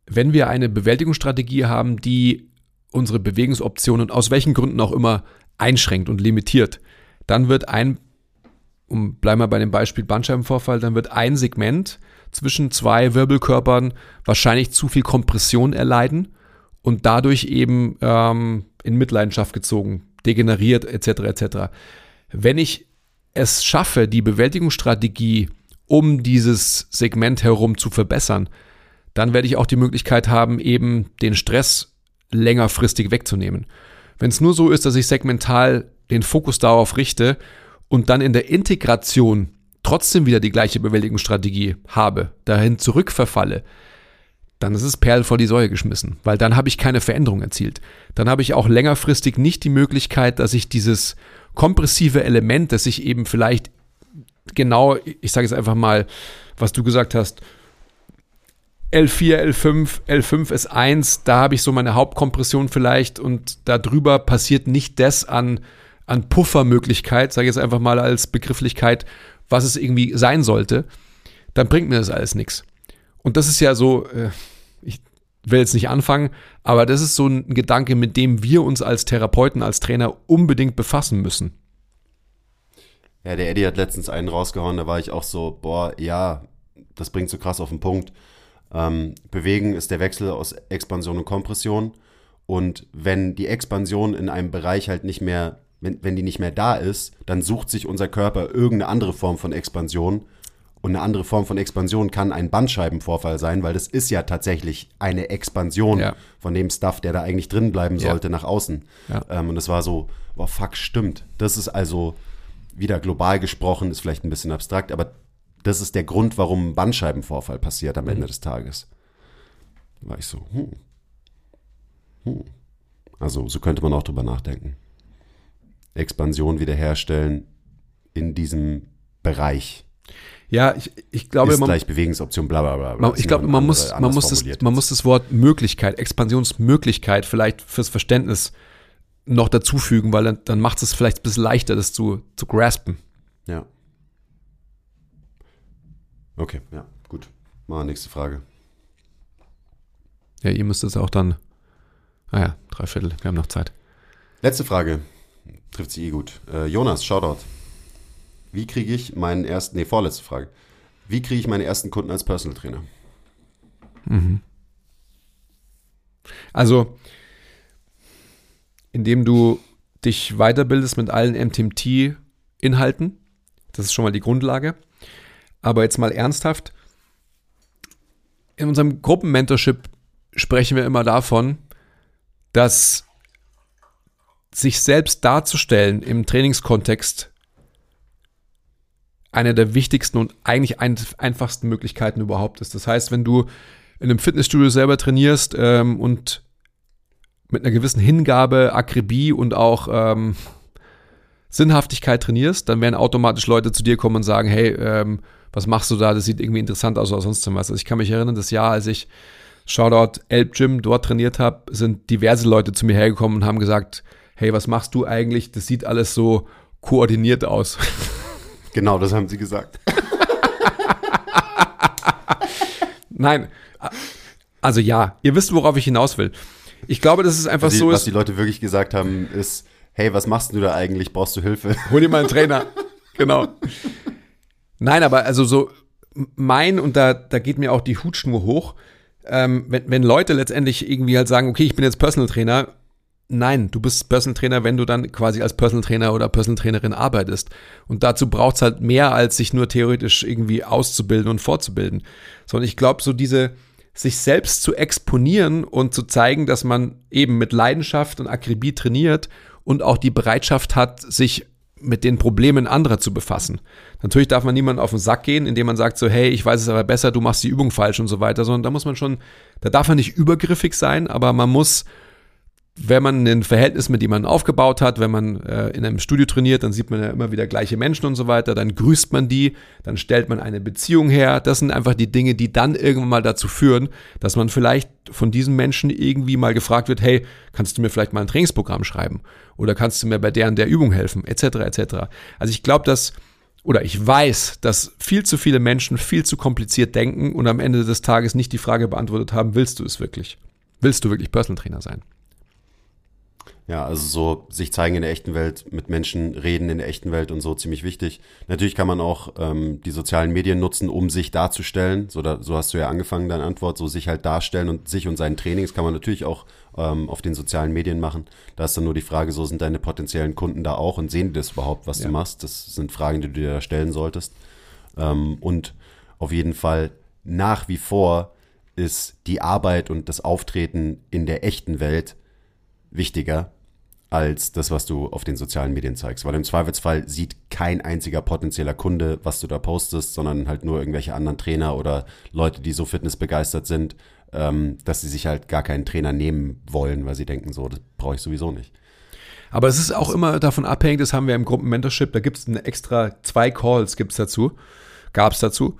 wenn wir eine Bewältigungsstrategie haben, die unsere Bewegungsoptionen aus welchen Gründen auch immer einschränkt und limitiert, dann wird ein um bleiben wir bei dem Beispiel Bandscheibenvorfall, dann wird ein Segment zwischen zwei Wirbelkörpern wahrscheinlich zu viel Kompression erleiden und dadurch eben ähm, in Mitleidenschaft gezogen, degeneriert etc. etc. Wenn ich es schaffe, die Bewältigungsstrategie um dieses Segment herum zu verbessern, dann werde ich auch die Möglichkeit haben, eben den Stress längerfristig wegzunehmen. Wenn es nur so ist, dass ich segmental den Fokus darauf richte und dann in der Integration trotzdem wieder die gleiche Bewältigungsstrategie habe, dahin zurückverfalle, dann ist es Perl vor die Säue geschmissen, weil dann habe ich keine Veränderung erzielt. Dann habe ich auch längerfristig nicht die Möglichkeit, dass ich dieses kompressive Element, das ich eben vielleicht genau, ich sage es einfach mal, was du gesagt hast, L4, L5, L5 ist 1, da habe ich so meine Hauptkompression vielleicht und darüber passiert nicht das an an Puffermöglichkeit, sage ich jetzt einfach mal als Begrifflichkeit, was es irgendwie sein sollte, dann bringt mir das alles nichts. Und das ist ja so, äh, ich will jetzt nicht anfangen, aber das ist so ein Gedanke, mit dem wir uns als Therapeuten, als Trainer unbedingt befassen müssen. Ja, der Eddie hat letztens einen rausgehauen, da war ich auch so, boah, ja, das bringt so krass auf den Punkt. Ähm, Bewegen ist der Wechsel aus Expansion und Kompression. Und wenn die Expansion in einem Bereich halt nicht mehr wenn, wenn die nicht mehr da ist, dann sucht sich unser Körper irgendeine andere Form von Expansion. Und eine andere Form von Expansion kann ein Bandscheibenvorfall sein, weil das ist ja tatsächlich eine Expansion ja. von dem Stuff, der da eigentlich drin bleiben sollte, ja. nach außen. Ja. Ähm, und es war so, boah, fuck, stimmt. Das ist also wieder global gesprochen, ist vielleicht ein bisschen abstrakt, aber das ist der Grund, warum ein Bandscheibenvorfall passiert am mhm. Ende des Tages. Da war ich so, hm. Hm. Also so könnte man auch drüber nachdenken. Expansion wiederherstellen in diesem Bereich. Ja, ich, ich glaube, ist man, gleich Bewegungsoption, bla bla bla. Das ich glaube, man andere- muss, man muss, das, man muss das Wort Möglichkeit, Expansionsmöglichkeit vielleicht fürs Verständnis noch dazufügen, weil dann, dann macht es vielleicht ein bisschen leichter, das zu, zu graspen. Ja. Okay, ja, gut. Mal nächste Frage. Ja, ihr müsst es auch dann. Ah ja, drei Viertel, wir haben noch Zeit. Letzte Frage. Trifft sie eh gut. Äh, Jonas, Shoutout. Wie kriege ich meinen ersten, nee, vorletzte Frage. Wie kriege ich meine ersten Kunden als Personal Trainer? Also, indem du dich weiterbildest mit allen MTMT-Inhalten, das ist schon mal die Grundlage. Aber jetzt mal ernsthaft, in unserem Gruppenmentorship sprechen wir immer davon, dass sich selbst darzustellen im Trainingskontext eine der wichtigsten und eigentlich ein, einfachsten Möglichkeiten überhaupt ist. Das heißt, wenn du in einem Fitnessstudio selber trainierst ähm, und mit einer gewissen Hingabe, Akribie und auch ähm, Sinnhaftigkeit trainierst, dann werden automatisch Leute zu dir kommen und sagen, hey, ähm, was machst du da? Das sieht irgendwie interessant aus oder sonst was. Also ich kann mich erinnern, das Jahr, als ich Shoutout Elb Gym dort trainiert habe, sind diverse Leute zu mir hergekommen und haben gesagt, hey, was machst du eigentlich? Das sieht alles so koordiniert aus. Genau, das haben sie gesagt. Nein, also ja, ihr wisst, worauf ich hinaus will. Ich glaube, dass es einfach Was die, so was ist. die Leute wirklich gesagt haben, ist, hey, was machst du da eigentlich? Brauchst du Hilfe? Hol dir mal einen Trainer. genau. Nein, aber also so mein, und da, da geht mir auch die Hutschnur hoch, ähm, wenn, wenn Leute letztendlich irgendwie halt sagen, okay, ich bin jetzt Personal Trainer, nein, du bist Personal Trainer, wenn du dann quasi als Personal Trainer oder Personal Trainerin arbeitest. Und dazu braucht's halt mehr, als sich nur theoretisch irgendwie auszubilden und fortzubilden. Sondern ich glaube, so diese, sich selbst zu exponieren und zu zeigen, dass man eben mit Leidenschaft und Akribie trainiert und auch die Bereitschaft hat, sich mit den Problemen anderer zu befassen. Natürlich darf man niemanden auf den Sack gehen, indem man sagt so, hey, ich weiß es aber besser, du machst die Übung falsch und so weiter, sondern da muss man schon, da darf man nicht übergriffig sein, aber man muss, wenn man ein Verhältnis mit jemandem aufgebaut hat, wenn man äh, in einem Studio trainiert, dann sieht man ja immer wieder gleiche Menschen und so weiter, dann grüßt man die, dann stellt man eine Beziehung her. Das sind einfach die Dinge, die dann irgendwann mal dazu führen, dass man vielleicht von diesen Menschen irgendwie mal gefragt wird, hey, kannst du mir vielleicht mal ein Trainingsprogramm schreiben? Oder kannst du mir bei der und der Übung helfen? Etc. etc. Also ich glaube, dass oder ich weiß, dass viel zu viele Menschen viel zu kompliziert denken und am Ende des Tages nicht die Frage beantwortet haben, willst du es wirklich? Willst du wirklich Personal Trainer sein? Ja, also so sich zeigen in der echten Welt, mit Menschen reden in der echten Welt und so ziemlich wichtig. Natürlich kann man auch ähm, die sozialen Medien nutzen, um sich darzustellen. So, da, so hast du ja angefangen, deine Antwort, so sich halt darstellen und sich und seinen Trainings kann man natürlich auch ähm, auf den sozialen Medien machen. Da ist dann nur die Frage, so sind deine potenziellen Kunden da auch und sehen die das überhaupt, was Ja. du machst? Das sind Fragen, die du dir da stellen solltest. Ähm, und auf jeden Fall nach wie vor ist die Arbeit und das Auftreten in der echten Welt wichtiger als das, was du auf den sozialen Medien zeigst. Weil im Zweifelsfall sieht kein einziger potenzieller Kunde, was du da postest, sondern halt nur irgendwelche anderen Trainer oder Leute, die so fitnessbegeistert sind, ähm, dass sie sich halt gar keinen Trainer nehmen wollen, weil sie denken, so, das brauche ich sowieso nicht. Aber es ist auch immer davon abhängig, das haben wir im Gruppenmentorship, da gibt es extra zwei Calls gibt's dazu, gab es dazu.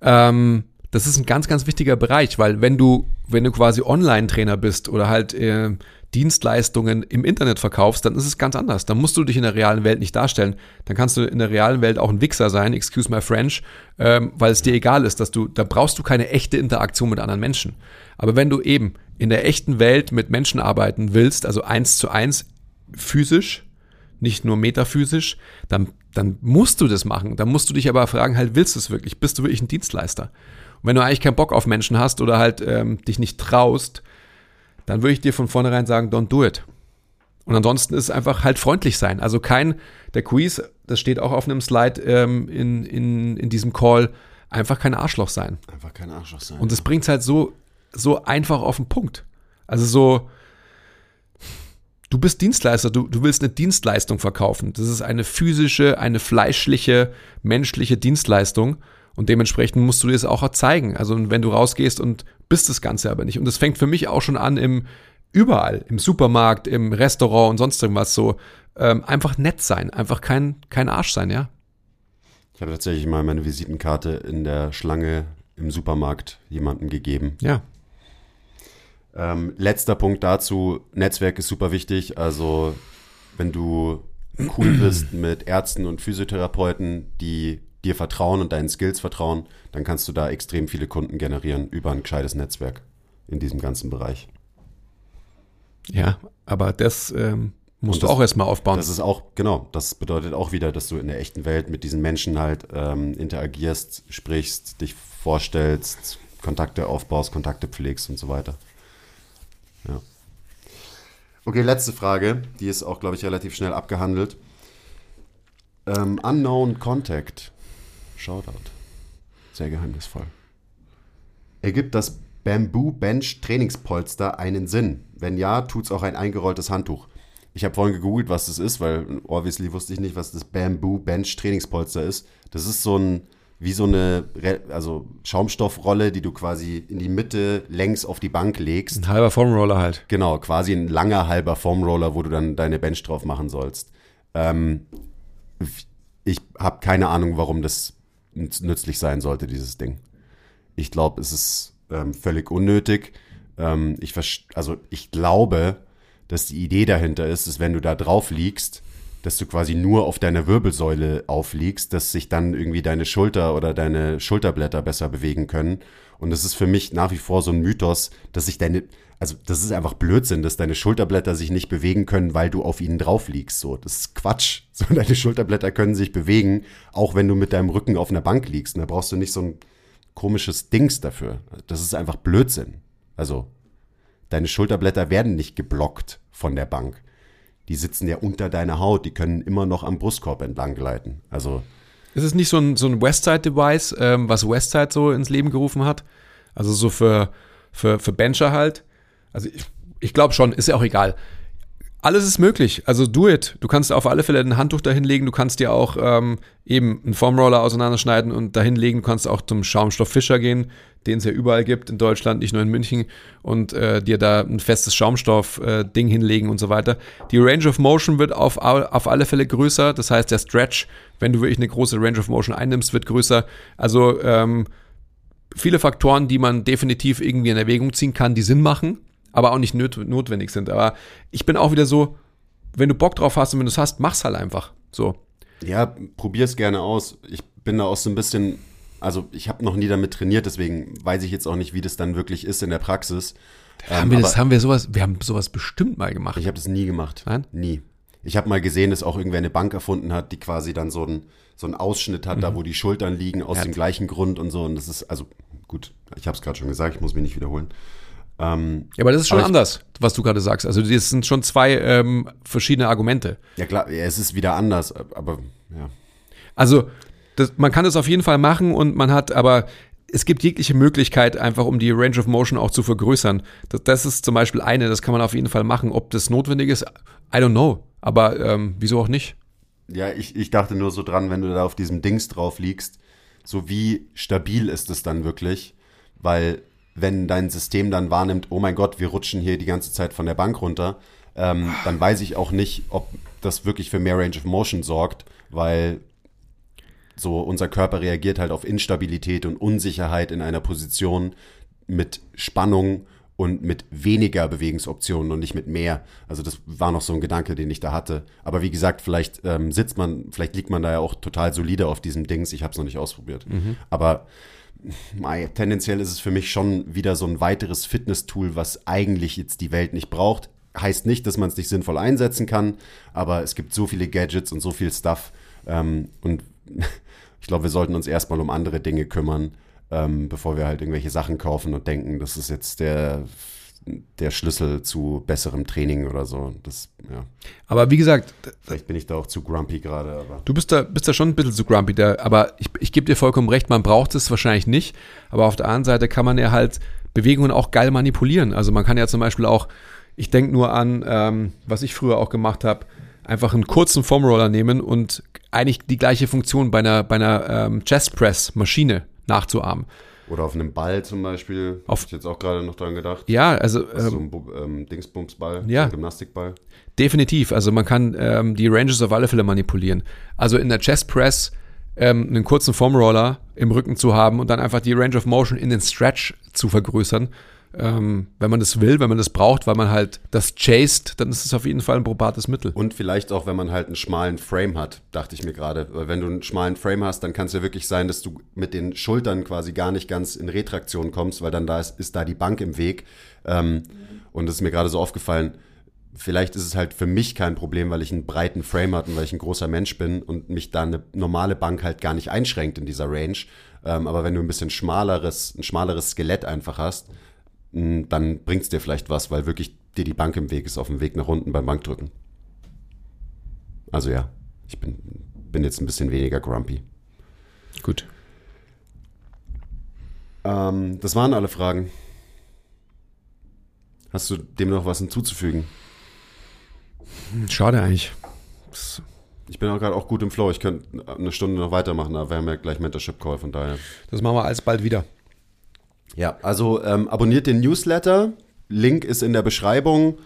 Ähm, das ist ein ganz, ganz wichtiger Bereich, weil wenn du, wenn du quasi Online-Trainer bist oder halt äh, Dienstleistungen im Internet verkaufst, dann ist es ganz anders. Dann musst du dich in der realen Welt nicht darstellen. Dann kannst du in der realen Welt auch ein Wichser sein, excuse my French, ähm, weil es dir egal ist, dass du, da brauchst du keine echte Interaktion mit anderen Menschen. Aber wenn du eben in der echten Welt mit Menschen arbeiten willst, also eins zu eins physisch, nicht nur metaphysisch, dann, dann musst du das machen. Dann musst du dich aber fragen, halt, willst du es wirklich? Bist du wirklich ein Dienstleister? Und wenn du eigentlich keinen Bock auf Menschen hast oder halt ähm, dich nicht traust, dann würde ich dir von vornherein sagen, don't do it. Und ansonsten ist einfach halt freundlich sein. Also kein, der Quiz, das steht auch auf einem Slide ähm, in, in, in diesem Call, einfach kein Arschloch sein. Einfach kein Arschloch sein. Und das bringt es halt so, so einfach auf den Punkt. Also so, du bist Dienstleister, du, du willst eine Dienstleistung verkaufen. Das ist eine physische, eine fleischliche, menschliche Dienstleistung. Und dementsprechend musst du dir das auch zeigen. Also wenn du rausgehst und bist das Ganze aber nicht. Und das fängt für mich auch schon an im, überall, im Supermarkt, im Restaurant und sonst irgendwas so, ähm, einfach nett sein, einfach kein, kein Arsch sein, ja. Ich habe tatsächlich mal meine Visitenkarte in der Schlange im Supermarkt jemandem gegeben. Ja. Ähm, letzter Punkt dazu, Netzwerk ist super wichtig. Also wenn du cool bist mit Ärzten und Physiotherapeuten, die dir vertrauen und deinen Skills vertrauen, dann kannst du da extrem viele Kunden generieren über ein gescheites Netzwerk in diesem ganzen Bereich. Ja, aber das ähm, musst Und du das- auch erstmal aufbauen. Das ist auch, genau, das bedeutet auch wieder, dass du in der echten Welt mit diesen Menschen halt ähm, interagierst, sprichst, dich vorstellst, Kontakte aufbaust, Kontakte pflegst und so weiter. Ja. Okay, letzte Frage, die ist auch, glaube ich, relativ schnell abgehandelt. Ähm, unknown Contact. Shoutout. Sehr geheimnisvoll. Ergibt das Bamboo Bench Trainingspolster einen Sinn? Wenn ja, tut's auch ein eingerolltes Handtuch. Ich habe vorhin gegoogelt, was das ist, weil obviously wusste ich nicht, was das Bamboo Bench Trainingspolster ist. Das ist so ein, wie so eine also Schaumstoffrolle, die du quasi in die Mitte längs auf die Bank legst. Ein halber Formroller halt. Genau, quasi ein langer halber Foamroller, wo du dann deine Bench drauf machen sollst. Ähm, ich habe keine Ahnung, warum das nützlich sein sollte, dieses Ding. Ich glaube, es ist ähm, völlig unnötig. Ähm, ich, also ich glaube, dass die Idee dahinter ist, dass wenn du da drauf liegst, dass du quasi nur auf deiner Wirbelsäule aufliegst, dass sich dann irgendwie deine Schulter oder deine Schulterblätter besser bewegen können. Und das ist für mich nach wie vor so ein Mythos, dass sich deine, also das ist einfach Blödsinn, dass deine Schulterblätter sich nicht bewegen können, weil du auf ihnen drauf liegst. So, das ist Quatsch. So, deine Schulterblätter können sich bewegen, auch wenn du mit deinem Rücken auf einer Bank liegst. Und da brauchst du nicht so ein komisches Dings dafür. Das ist einfach Blödsinn. Also, deine Schulterblätter werden nicht geblockt von der Bank. Die sitzen ja unter deiner Haut, die können immer noch am Brustkorb entlang gleiten. Also, Ist es nicht so ein, so ein Westside-Device, ähm, was Westside so ins Leben gerufen hat? Also so für, für, für Bencher halt. Also ich, ich glaube schon, ist ja auch egal. Alles ist möglich. Also do it. Du kannst auf alle Fälle ein Handtuch dahin legen. Du kannst dir auch ähm, eben einen Foamroller auseinanderschneiden und dahin legen. Du kannst auch zum Schaumstofffischer gehen, den es ja überall gibt in Deutschland, nicht nur in München, und äh, dir da ein festes Schaumstoff-Ding hinlegen und so weiter. Die Range of Motion wird auf, au- auf alle Fälle größer. Das heißt, der Stretch, wenn du wirklich eine große Range of Motion einnimmst, wird größer. Also ähm, viele Faktoren, die man definitiv irgendwie in Erwägung ziehen kann, die Sinn machen, aber auch nicht notwendig sind. Aber ich bin auch wieder so, wenn du Bock drauf hast und wenn du es hast, mach's halt einfach. So. ja, probier's gerne aus. Ich bin da auch so ein bisschen, also ich habe noch nie damit trainiert, deswegen weiß ich jetzt auch nicht, wie das dann wirklich ist in der Praxis. haben Ähm, wir das, haben wir sowas, wir haben sowas bestimmt mal gemacht. Ich habe das nie gemacht. Nein? Nie. Ich habe mal gesehen, dass auch irgendwer eine Bank erfunden hat, die quasi dann so einen so einen Ausschnitt hat, da wo die Schultern liegen, aus Ja. dem gleichen Grund und so. Und das ist, also gut, ich habe es gerade schon gesagt, ich muss mich nicht wiederholen. Ähm, Ja, aber das ist schon Aber ich- anders, was du gerade sagst. Also das sind schon zwei ähm, verschiedene Argumente. ja klar, ja, es ist wieder anders, aber ja. Also das, man kann es auf jeden Fall machen und man hat, aber es gibt jegliche Möglichkeit, einfach um die Range of Motion auch zu vergrößern. Das, das ist zum Beispiel eine, das kann man auf jeden Fall machen. Ob das notwendig ist, I don't know. Aber ähm, wieso auch nicht? Ja, ich, ich dachte nur so dran, wenn du da auf diesem Dings drauf liegst, so wie stabil ist es dann wirklich? Weil wenn dein System dann wahrnimmt, oh mein Gott, wir rutschen hier die ganze Zeit von der Bank runter, ähm, dann weiß ich auch nicht, ob das wirklich für mehr Range of Motion sorgt, weil so unser Körper reagiert halt auf Instabilität und Unsicherheit in einer Position mit Spannung und mit weniger Bewegungsoptionen und nicht mit mehr. Also das war noch so ein Gedanke, den ich da hatte. Aber wie gesagt, vielleicht ähm, sitzt man, vielleicht liegt man da ja auch total solide auf diesem Dings. Ich habe es noch nicht ausprobiert. Aber mei, tendenziell ist es für mich schon wieder so ein weiteres Fitness-Tool, was eigentlich jetzt die Welt nicht braucht. Heißt nicht, dass man es nicht sinnvoll einsetzen kann, aber es gibt so viele Gadgets und so viel Stuff. Ähm, und ich glaube, wir sollten uns erstmal um andere Dinge kümmern, ähm, bevor wir halt irgendwelche Sachen kaufen und denken, das ist jetzt der, der Schlüssel zu besserem Training oder so. Das, ja. Aber wie gesagt, Vielleicht bin ich da auch zu grumpy gerade, du bist da, bist da schon ein bisschen zu grumpy. Da, aber ich, ich gebe dir vollkommen recht, man braucht es wahrscheinlich nicht. Aber auf der anderen Seite kann man ja halt Bewegungen auch geil manipulieren. Also man kann ja zum Beispiel auch, ich denke nur an, ähm, was ich früher auch gemacht habe, einfach einen kurzen Foamroller nehmen und eigentlich die gleiche Funktion bei einer, bei einer ähm, Chest Press Maschine nachzuahmen. Oder auf einem Ball zum Beispiel. Auf- Hab ich jetzt auch gerade noch dran gedacht. Ja, also ist so ähm, ein ähm, Dingsbumsball, Ja. ein Gymnastikball. definitiv. Also man kann ähm, die Ranges auf alle Fälle manipulieren. Also in der Chest Press ähm, einen kurzen Foam Roller im Rücken zu haben und dann einfach die Range of Motion in den Stretch zu vergrößern. Ähm, wenn man das will, wenn man das braucht, weil man halt das chased, dann ist es auf jeden Fall ein probates Mittel. Und vielleicht auch, wenn man halt einen schmalen Frame hat, dachte ich mir gerade. Weil wenn du einen schmalen Frame hast, dann kann es ja wirklich sein, dass du mit den Schultern quasi gar nicht ganz in Retraktion kommst, weil dann da ist, ist da die Bank im Weg. Ähm, und es ist mir gerade so aufgefallen, vielleicht ist es halt für mich kein Problem, weil ich einen breiten Frame hatte und weil ich ein großer Mensch bin und mich da eine normale Bank halt gar nicht einschränkt in dieser Range. Ähm, aber wenn du ein bisschen schmaleres, ein schmaleres Skelett einfach hast, dann bringt es dir vielleicht was, weil wirklich dir die Bank im Weg ist, auf dem Weg nach unten beim Bankdrücken. Also ja, ich bin, bin jetzt ein bisschen weniger grumpy. Gut. Ähm, das waren alle Fragen. Hast du dem noch was hinzuzufügen? Schade eigentlich. Ich bin auch gerade auch gut im Flow. Ich könnte eine Stunde noch weitermachen, aber wir haben ja gleich Mentorship Call, von daher. Das machen wir alsbald wieder. Ja, also ähm, abonniert den Newsletter. Link ist in der Beschreibung.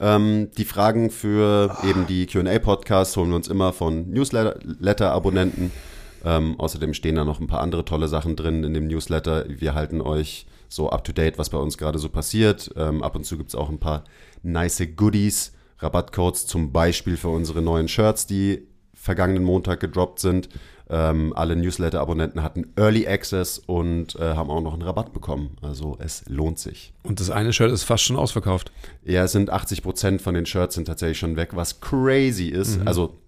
Ähm, die Fragen für eben die QA-Podcasts holen wir uns immer von Newsletter-Abonnenten. Ähm, außerdem stehen da noch ein paar andere tolle Sachen drin in dem Newsletter. Wir halten euch so up to date, was bei uns gerade so passiert. Ähm, ab und zu gibt es auch ein paar nice Goodies, Rabattcodes zum Beispiel für unsere neuen Shirts, die vergangenen Montag gedroppt sind. Ähm, alle Newsletter-Abonnenten hatten Early Access und äh, haben auch noch einen Rabatt bekommen. Also es lohnt sich. Und das eine Shirt ist fast schon ausverkauft. Ja, es sind 80 Prozent von den Shirts sind tatsächlich schon weg, was crazy ist. Also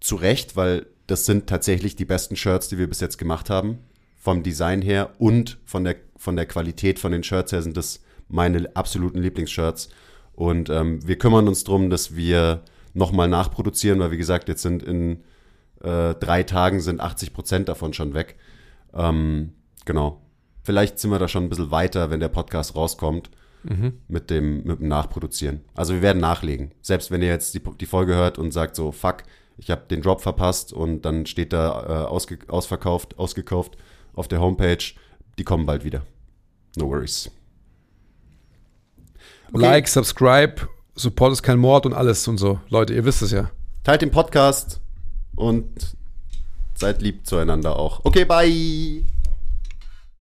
zu Recht, weil das sind tatsächlich die besten Shirts, die wir bis jetzt gemacht haben. Vom Design her und von der, von der Qualität von den Shirts her sind das meine absoluten Lieblingsshirts. Und ähm, wir kümmern uns darum, dass wir nochmal nachproduzieren, weil wie gesagt, jetzt sind in äh, drei Tagen sind 80 Prozent davon schon weg. Ähm, genau. Vielleicht sind wir da schon ein bisschen weiter, wenn der Podcast rauskommt mit dem, mit dem Nachproduzieren. Also wir werden nachlegen. Selbst wenn ihr jetzt die, die Folge hört und sagt so, fuck, ich habe den Drop verpasst und dann steht da äh, ausge, ausverkauft, ausgekauft auf der Homepage, die kommen bald wieder. No worries. Okay. Like, subscribe, Support ist kein Mord und alles und so. Leute, ihr wisst es ja. Teilt den Podcast und seid lieb zueinander auch. Okay, bye.